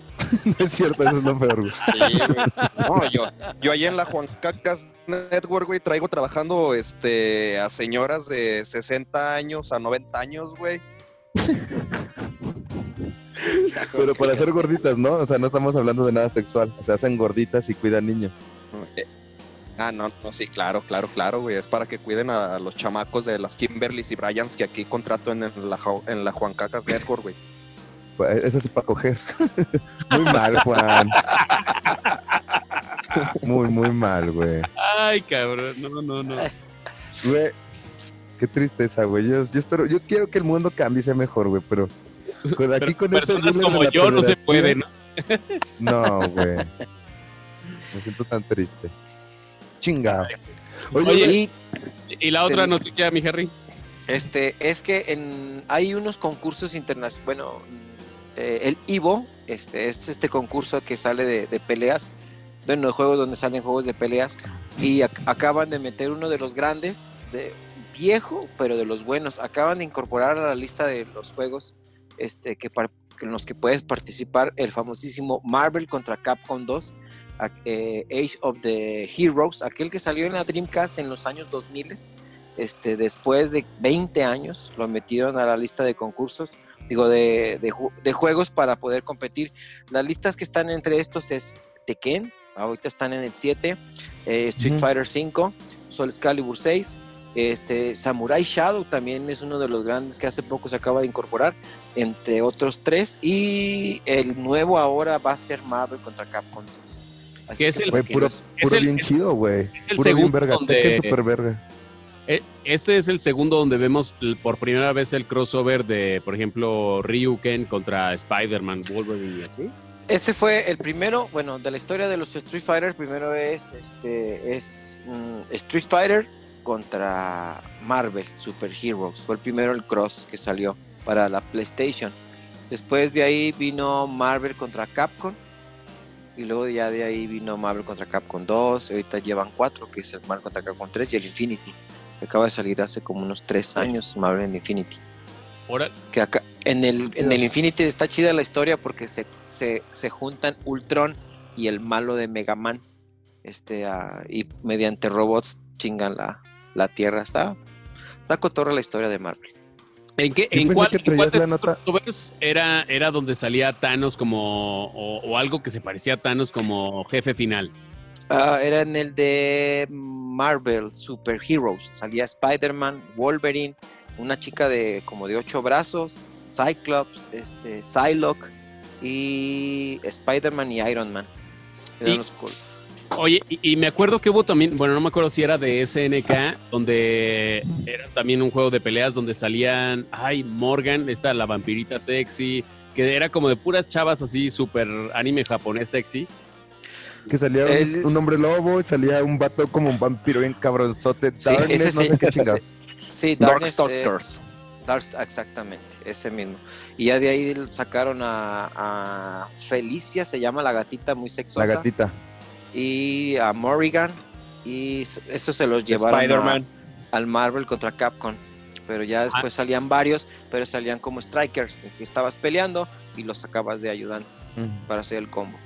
no es cierto, eso es lo peor, güey. Sí, güey. No, yo, yo ahí en la Juan Cacas Network, güey, traigo trabajando este, a señoras de 60 años a 90 años, güey. Pero para ser gorditas, ¿no? O sea, no estamos hablando de nada sexual. O sea, hacen gorditas y cuidan niños. Eh, Ah, no, no, sí, claro, claro, claro, güey. Es para que cuiden a los chamacos de las Kimberlys y Bryans que aquí contrato en, la, en la Juan Cacas Network, güey. Eso sí para coger. muy mal, Juan. Muy, muy mal, güey. Ay, cabrón. No, no, no. Güey, qué tristeza, güey. Yo, yo espero, yo quiero que el mundo cambie y sea mejor, güey, pero con- aquí Pero con estos personas como yo no se puede, ¿no? No, güey. Me siento tan triste. Chinga. Oye, Oye, Y Y la otra noticia, mi Harry. Este, es que en, hay unos concursos internacionales, bueno, eh, el Ivo, este, es este concurso que sale de, de peleas, bueno, de juegos donde salen juegos de peleas, y ac- acaban de meter uno de los grandes, de viejo, pero de los buenos, acaban de incorporar a la lista de los juegos este, que en los que puedes participar el famosísimo Marvel contra Capcom 2, a- eh, Age of the Heroes, aquel que salió en la Dreamcast en los años 2000 este, después de 20 años lo metieron a la lista de concursos, digo, de, de de juegos para poder competir. Las listas que están entre estos es Tekken, ahorita están en el 7, eh, Street. Fighter 5, Soul Calibur 6, este, Samurai Shadow también es uno de los grandes que hace poco se acaba de incorporar, entre otros tres, y el nuevo ahora va a ser Marvel contra Capcom 2. que es el Güey, puro, puro bien chido, güey. Puro bien verga. Donde, super verga. E, este es el segundo donde vemos por primera vez el crossover de, por ejemplo, Ryuken contra Spider-Man, Wolverine y así. Ese fue el primero, bueno, de la historia de los Street Fighter, primero es este es mm, Street Fighter contra Marvel Super Heroes. Fue el primero el cross que salió para la PlayStation. Después de ahí vino Marvel contra Capcom. Y luego ya de ahí vino Marvel contra Capcom 2. Ahorita llevan 4, que es el Marvel contra Capcom 3 y el Infinity. Acaba de salir hace como unos 3 años Marvel en Infinity. Que acá, en el, en el Infinity está chida la historia porque se, se, se juntan Ultron y el malo de Mega Man. Este, uh, y mediante robots chingan la, la Tierra. Está, está cotorra la historia de Marvel. ¿En, qué, en cuál, era, era donde salía Thanos como, o, algo que se parecía a Thanos como jefe final? Ah, era en el de Marvel Super Heroes. Salía Spider-Man, Wolverine, una chica de como de ocho brazos, Cyclops, este, Psylocke y Spider-Man y Iron Man. Eran los Oye, y, me acuerdo que hubo también, bueno, no me acuerdo si era de SNK, donde era también un juego de peleas donde salían, ay, Morgan, esta la vampirita sexy, que era como de puras chavas así, súper anime japonés sexy. Que salía un, hombre lobo y salía un vato como un vampiro bien cabronzote. Sí, ese sí, sí, Dark Stalkers. exactamente, ese mismo. Y ya de ahí sacaron a, a Felicia, se llama la gatita muy sexosa. La gatita y a Morrigan y eso se los llevaron al Marvel contra Capcom. Pero ya después ah. salían varios, pero salían como strikers, que estabas peleando y los sacabas de ayudantes para hacer el combo.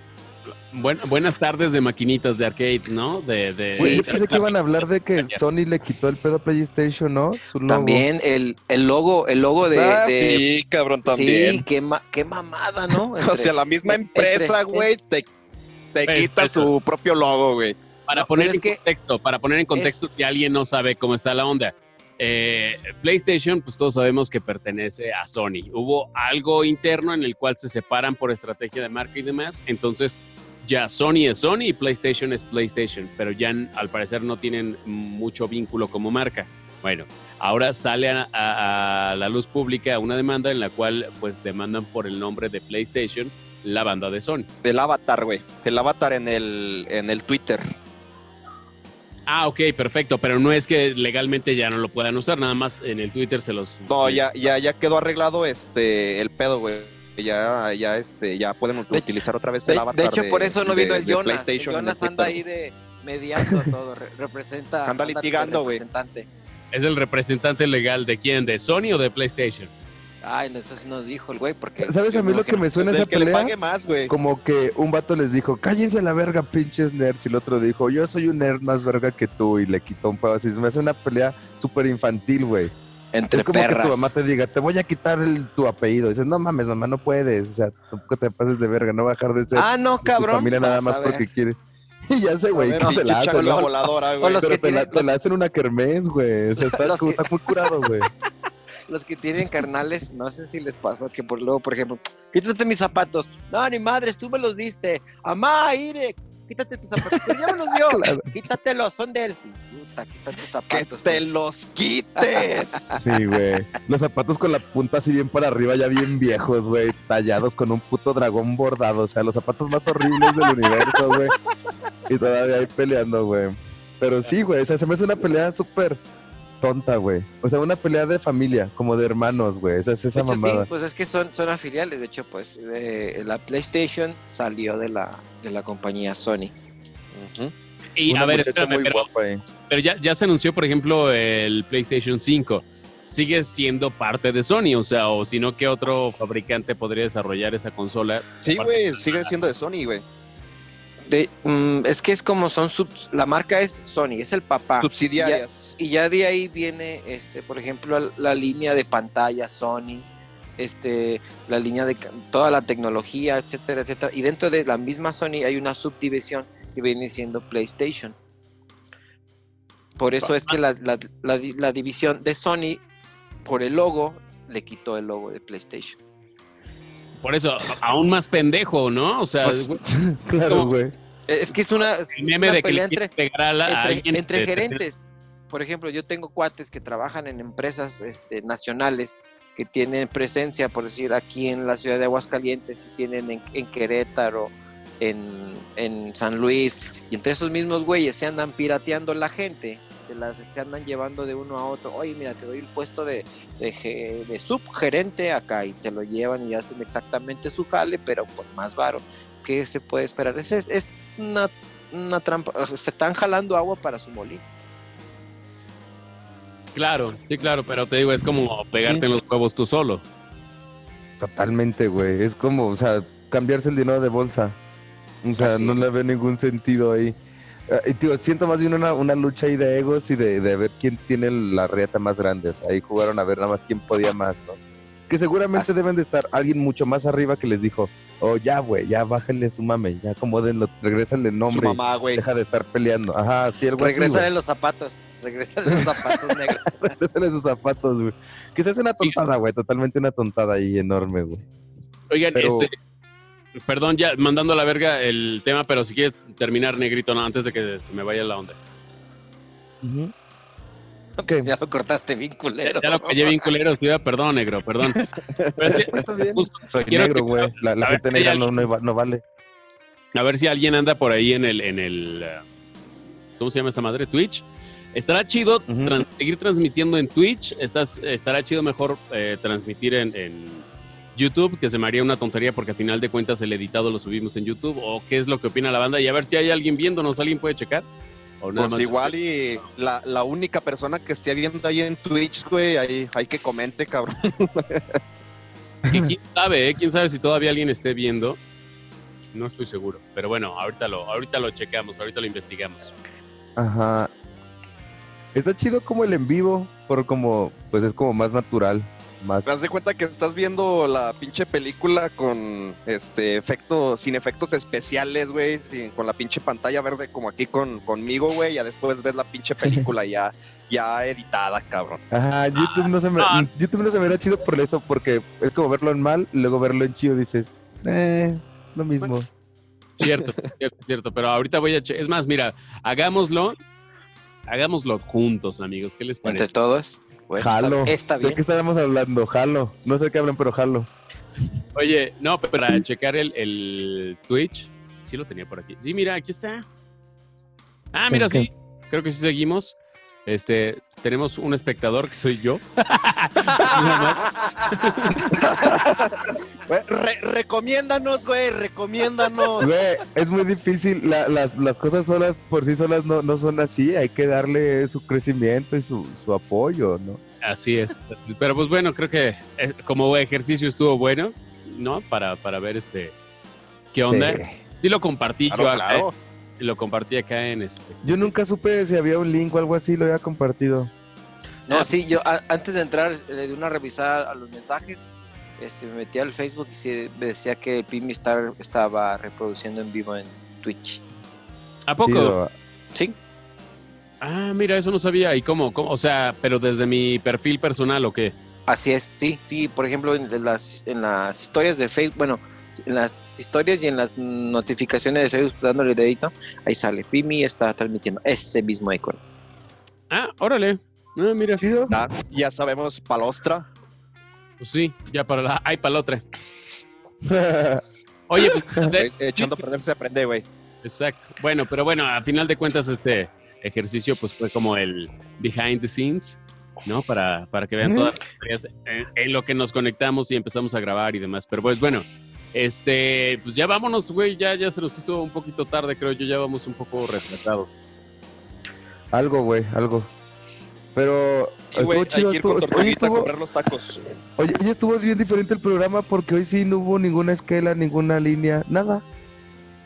Buenas tardes de maquinitas de arcade, ¿no? De, de sí, yo pensé que iban a hablar de que Sony le quitó el pedo a PlayStation, ¿no? También el, el, logo, el logo de, ah, Sí, cabrón, también. Sí, qué, qué mamada, ¿no? o sea, la misma empresa, güey, te te pues, quita su propio logo, güey. Para poner en contexto, para poner en contexto si alguien no sabe cómo está la onda. Eh, PlayStation, pues todos sabemos que pertenece a Sony. Hubo algo interno en el cual se separan por estrategia de marca y demás. Entonces, ya Sony es Sony y PlayStation es PlayStation, pero ya al parecer no tienen mucho vínculo como marca. Bueno, ahora sale a, la luz pública una demanda en la cual pues demandan por el nombre de PlayStation la banda de Sony. Del avatar, güey. El avatar en el, en el Twitter. Ah, ok, perfecto, pero no es que legalmente ya no lo puedan usar, nada más en el Twitter se los... No, ya, ya, ya quedó arreglado este el pedo, güey. Ya, ya, este, ya pueden utilizar otra vez el avatar. De hecho, por eso no vino el Jonas. El Jonas anda ahí de mediando todo, representa... Anda litigando, güey. ¿Es el representante legal de quién? ¿De Sony o de PlayStation? Ay, eso sí nos dijo el güey, porque... ¿Sabes a mí lo que me suena esa pelea? pague más, güey. Como que un vato les dijo, cállense la verga, pinches nerds, y el otro dijo, yo soy un nerd más verga que tú, y le quitó un pedo así. Me hace una pelea súper infantil, güey. Entre es como que tu mamá te diga, te voy a quitar tu apellido. Y dices, no mames, mamá, no puedes. O sea, tampoco te pases de verga, no va a dejar de ser. Ah, no, cabrón. Tu familia nada más porque quiere. Y ya sé, güey, que te la hacen. La voladora, güey. Pero te, la, te la hacen una kermés, güey. O sea, está, está muy curado, güey los que tienen carnales, no sé si les pasó que por luego, por ejemplo, quítate mis zapatos. No, ni madres, tú me los diste. Amá, Ire, quítate tus zapatos. Pero ya me los dio. Quítatelos, son de él. Puta, quítate tus zapatos. Que te pues. los quites. Sí, güey. Los zapatos con la punta así bien para arriba, ya bien viejos, güey. Tallados con un puto dragón bordado. O sea, los zapatos más horribles del universo, güey. Y todavía ahí peleando, güey. Pero sí, güey. O sea, se me hace una pelea súper tonta, güey. O sea, una pelea de familia, como de hermanos, güey. Esa es esa mamada. Sí, pues es que son, son afiliales. De hecho, pues la PlayStation salió de la, de la compañía Sony. Y a ver, espérame, pero, pero ya, ya se anunció, por ejemplo, el PlayStation 5 sigue siendo parte de Sony, o sea, o si no, ¿qué otro fabricante podría desarrollar esa consola? Sí, güey, sigue siendo de Sony, güey. Mm, es que es como son la marca es Sony, es el papá. Subsidiarias y ya de ahí viene, este, por ejemplo, la línea de pantalla Sony, este, la línea de toda la tecnología, etcétera, etcétera. Y dentro de la misma Sony hay una subdivisión que viene siendo PlayStation. Por eso es que la, la, división de Sony, por el logo, le quitó el logo de PlayStation. Por eso, aún más pendejo, ¿no? O sea, pues, claro, güey. Es que es una, es El meme una pelea entre, pegar a, la- a entre, alguien entre de- gerentes. Por ejemplo, yo tengo cuates que trabajan en empresas este, nacionales que tienen presencia, por decir, aquí en la ciudad de Aguascalientes, tienen en, en Querétaro, en, San Luis, y entre esos mismos güeyes se andan pirateando la gente, se las se andan llevando de uno a otro. Oye, mira, te doy el puesto de, de, de subgerente acá, y se lo llevan y hacen exactamente su jale, pero con más varo. ¿Qué se puede esperar? Es, es, una, trampa, se están jalando agua para su molino. Claro, sí, claro, pero te digo, es como pegarte en los huevos tú solo. Totalmente, güey. Es como, o sea, cambiarse el dinero de bolsa. O sea, Así no es. le veo ningún sentido ahí. Eh, y, tío, siento más bien una, una lucha ahí de egos y de, de ver quién tiene la reata más grande. O sea, ahí jugaron a ver nada más quién podía más, ¿no? Que seguramente Así- deben de estar alguien mucho más arriba que les dijo, oh, ya, güey, ya bájale su mame, ya acomódenlo, regrésale el Su nombre. mamá, güey. Deja de estar peleando. Ajá, sí, algo así, Regresan güey. en los zapatos, regresan los zapatos negros. Regrésale sus zapatos, güey. Que se hace una tontada, güey, totalmente una tontada ahí enorme, güey. Oigan, Pero- este, perdón, ya mandando a la verga el tema, pero si quieres terminar, negrito, no, antes de que se me vaya la onda. Ok. Ya lo cortaste bien culero. Ya lo callé bien culero, perdón, negro, perdón. Pero es que, Está bien. justo, Soy negro, que- güey. La, gente negra alguien- no, no vale. a ver si alguien anda por ahí en el, en el, eh, ¿cómo se llama esta madre? Twitch. Estará chido seguir transmitiendo en Twitch. Estás, estará chido mejor eh, transmitir en, en YouTube, que se me haría una tontería porque al final de cuentas el editado lo subimos en YouTube. ¿O qué es lo que opina la banda? Y a ver si hay alguien viéndonos, alguien puede checar. O nada Pues más- igual y la, la única persona que esté viendo ahí en Twitch, güey, ahí hay que comente, cabrón. Que quién sabe, ¿eh? Quién sabe si todavía alguien esté viendo. No estoy seguro. Pero bueno, ahorita lo, ahorita lo checamos, ahorita lo investigamos. Ajá. Está chido como el en vivo, por como, pues es como más natural. Más. Te das de cuenta que estás viendo la pinche película con este efectos, sin efectos especiales, güey, con la pinche pantalla verde como aquí con, conmigo, güey, ya después ves la pinche película ya, ya editada, cabrón. Ajá, YouTube no se me, Ah. YouTube no se me verá chido por eso, porque es como verlo en mal y luego verlo en chido dices, eh, lo mismo. Cierto, cierto, cierto. Pero ahorita voy a... Es más, mira, hagámoslo. Hagámoslo juntos, amigos. ¿Qué les Entre parece? todos. Bueno, Jalo. Está, está ¿De bien. qué estábamos hablando? Jalo. No sé de qué hablan, pero jalo. Oye, no, pero para checar el, el Twitch. Sí lo tenía por aquí. Sí, mira, aquí está. Ah, mira, sí. Creo que sí seguimos. Este, tenemos un espectador que soy yo. Nada Güey, re- recomiéndanos, güey, recomiéndanos. Güey, es muy difícil. la- las, las cosas solas por sí solas no, no son así. Hay que darle su crecimiento y su, su apoyo, ¿no? Así es. Pero pues bueno, creo que eh, como ejercicio estuvo bueno, ¿no? Para, para ver este qué onda. Sí, Sí. lo compartí Claro, yo acá. claro. eh. Lo compartí acá en este. Yo nunca supe si había un link o algo así, lo había compartido. No, sí, yo a- antes de entrar le di una revisada a los mensajes. Este, me metí al Facebook y sí me decía que Pimi Star estaba reproduciendo en vivo en Twitch. ¿A poco? Sí, Ah, mira, eso no sabía. ¿Y cómo? cómo? O sea, pero desde mi perfil personal o qué? así es, sí, sí. Por ejemplo, en las, en las historias de Facebook, bueno, en las historias y en las notificaciones de Facebook dándole dedito, ahí sale, Pimi está transmitiendo ese mismo icono. Ah, órale. Ah, mira. Ya, ya sabemos palostra. Pues sí, ya para la. Ay, para la otra. Oye, pues, Güey, echando a perder se aprende, güey. Exacto. Bueno, pero bueno, a final de cuentas este ejercicio pues fue como el behind the scenes, ¿no? Para, para que vean todas las historias en, en lo que nos conectamos y empezamos a grabar y demás. Pero pues bueno, este, pues ya vámonos, güey, ya, ya se nos hizo un poquito tarde, creo yo, ya vamos un poco retrasados. algo, güey, algo. Pero estuvo chido. que ir con estuvo- hoy, a estuvo, correr los tacos. oye, hoy estuvo bien diferente el programa porque hoy sí no hubo ninguna esquela, ninguna línea, nada.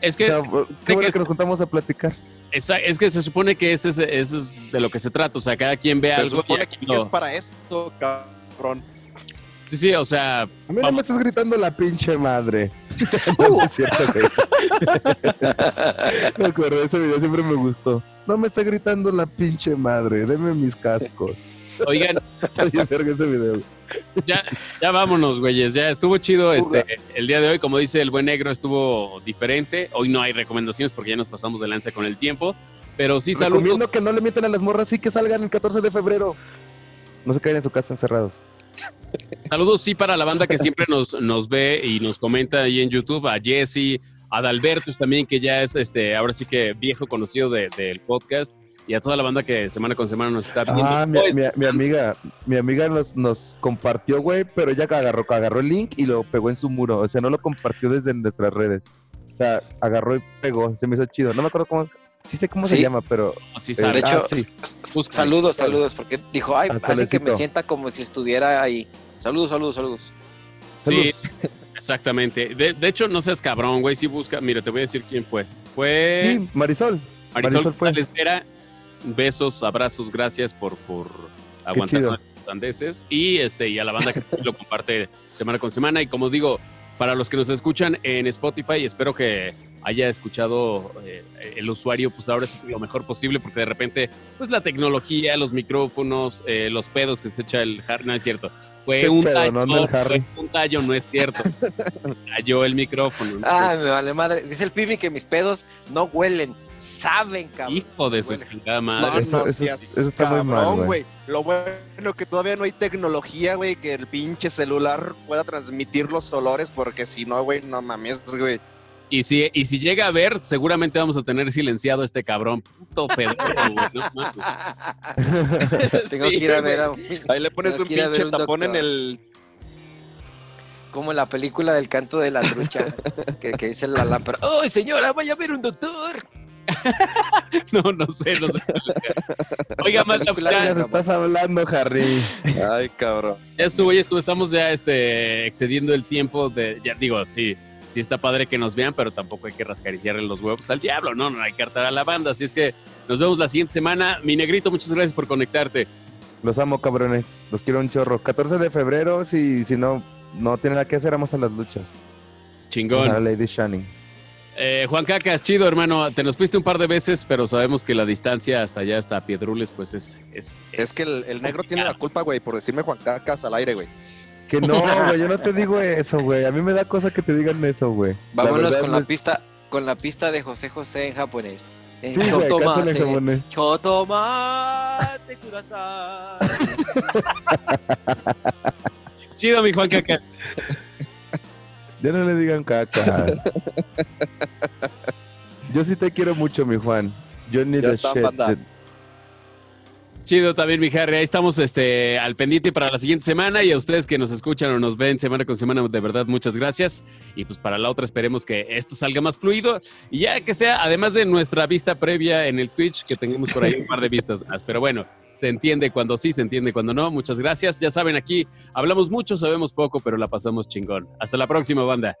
Es O que, sea, qué bueno que- que nos juntamos a platicar. esa- es que se supone que ese, es- ese es de lo que se trata, o sea, cada quien ve Se algo. supone que lo- es para esto, cabrón. Sí, sí, o sea, A mí no me estás gritando la pinche madre. no, no es cierto. Me acuerdo, ese video siempre me gustó. No me está gritando la pinche madre, deme mis cascos. oigan, Oye, verga ese video. ya, ya vámonos, güeyes. Ya estuvo chido este, el día de hoy. Como dice el buen negro, estuvo diferente. Hoy no hay recomendaciones porque ya nos pasamos de lanza con el tiempo. Pero sí saludos. Recomiendo que no le mienten a las morras, sí que salgan el 14 de febrero. No se queden en su casa encerrados. Saludos, sí, para la banda que siempre nos, nos ve y nos comenta ahí en YouTube, a Jesse, a Dalberto también, que ya es este, ahora sí que viejo conocido del podcast, y a toda la banda que semana con semana nos está viendo. Ah, mi, mi, amiga, mi amiga nos, nos compartió, güey, pero ella agarró, agarró el link y lo pegó en su muro. O sea, no lo compartió desde nuestras redes. O sea, agarró y pegó. Se me hizo chido. No me acuerdo cómo, Sí sé cómo se llama, pero... Sí, de hecho, ah, saludos, saludos, porque dijo, ay, así que me sienta como si estuviera ahí. Saludos, saludos, saludos. Sí, exactamente. De, hecho, no seas cabrón, güey, si busca... Mira, te voy a decir quién fue. Fue... Sí, Marisol. Marisol, fue. Besos, abrazos, gracias por, por aguantar los andeses. Y, este, y a la banda que lo comparte semana con semana. Y como digo, para los que nos escuchan en Spotify, espero que haya escuchado eh, el usuario, pues ahora sí lo mejor posible, porque de repente, pues la tecnología, los micrófonos, eh, los pedos que se echa el Harry, no es cierto. Fue un, tallo, no, un tallo, no es cierto. Cayó el micrófono. Ah, me vale madre. Dice el Pibi que mis pedos no huelen, saben, cabrón. Hijo de su chingada madre. eso, está muy mal, güey. Lo bueno que todavía no hay tecnología, güey, que el pinche celular pueda transmitir los olores, porque si no, güey, no mames, güey. Y si, y si llega a ver, seguramente vamos a tener silenciado a este cabrón. Puto pedo, Tengo que ir a ver. Ahí le pones un pinche tapón en el. Como la película del canto de la trucha, que, que dice la lámpara. ¡Ay, señora, vaya a ver un doctor! no, no sé, no sé. Oiga, más ya estás hablando, Harry. Ay, cabrón. Ya estuvo, ya estuvo. Estamos ya este, excediendo el tiempo de. Ya digo, sí sí está padre que nos vean, pero tampoco hay que rascariciarle los huevos al diablo, no, no hay que hartar a la banda. Así es que nos vemos la siguiente semana. Mi negrito, muchas gracias por conectarte. Los amo, cabrones. Los quiero un chorro. 14 de febrero, si, si no, no tiene nada que hacer, vamos a las luchas. Chingón. Lady Shining. Eh, Juan Cacas, chido, hermano. Te nos fuiste un par de veces, pero sabemos que la distancia hasta allá, hasta Piedrules, pues es. Es, es, que el, el negro tiene la culpa, güey, por decirme Juan Cacas al aire, güey. Que no, güey, yo no te digo eso, güey. A mí me da cosa que te digan eso, güey. Vámonos con la pista, con la pista de José José en japonés. En sí, chotomate, en japonés. Chotomate, Chido, mi Juan Caca. Ya no le digan caca. Yo sí te quiero mucho, mi Juan. Yo ni de shit. Chido también, mi Harry. Ahí estamos este, al pendiente para la siguiente semana y a ustedes que nos escuchan o nos ven semana con semana, de verdad, muchas gracias. Y pues para la otra esperemos que esto salga más fluido y ya que sea, además de nuestra vista previa en el Twitch, que tengamos por ahí un par de vistas más. Pero bueno, se entiende cuando sí, se entiende cuando no. Muchas gracias. Ya saben, aquí hablamos mucho, sabemos poco, pero la pasamos chingón. Hasta la próxima, banda.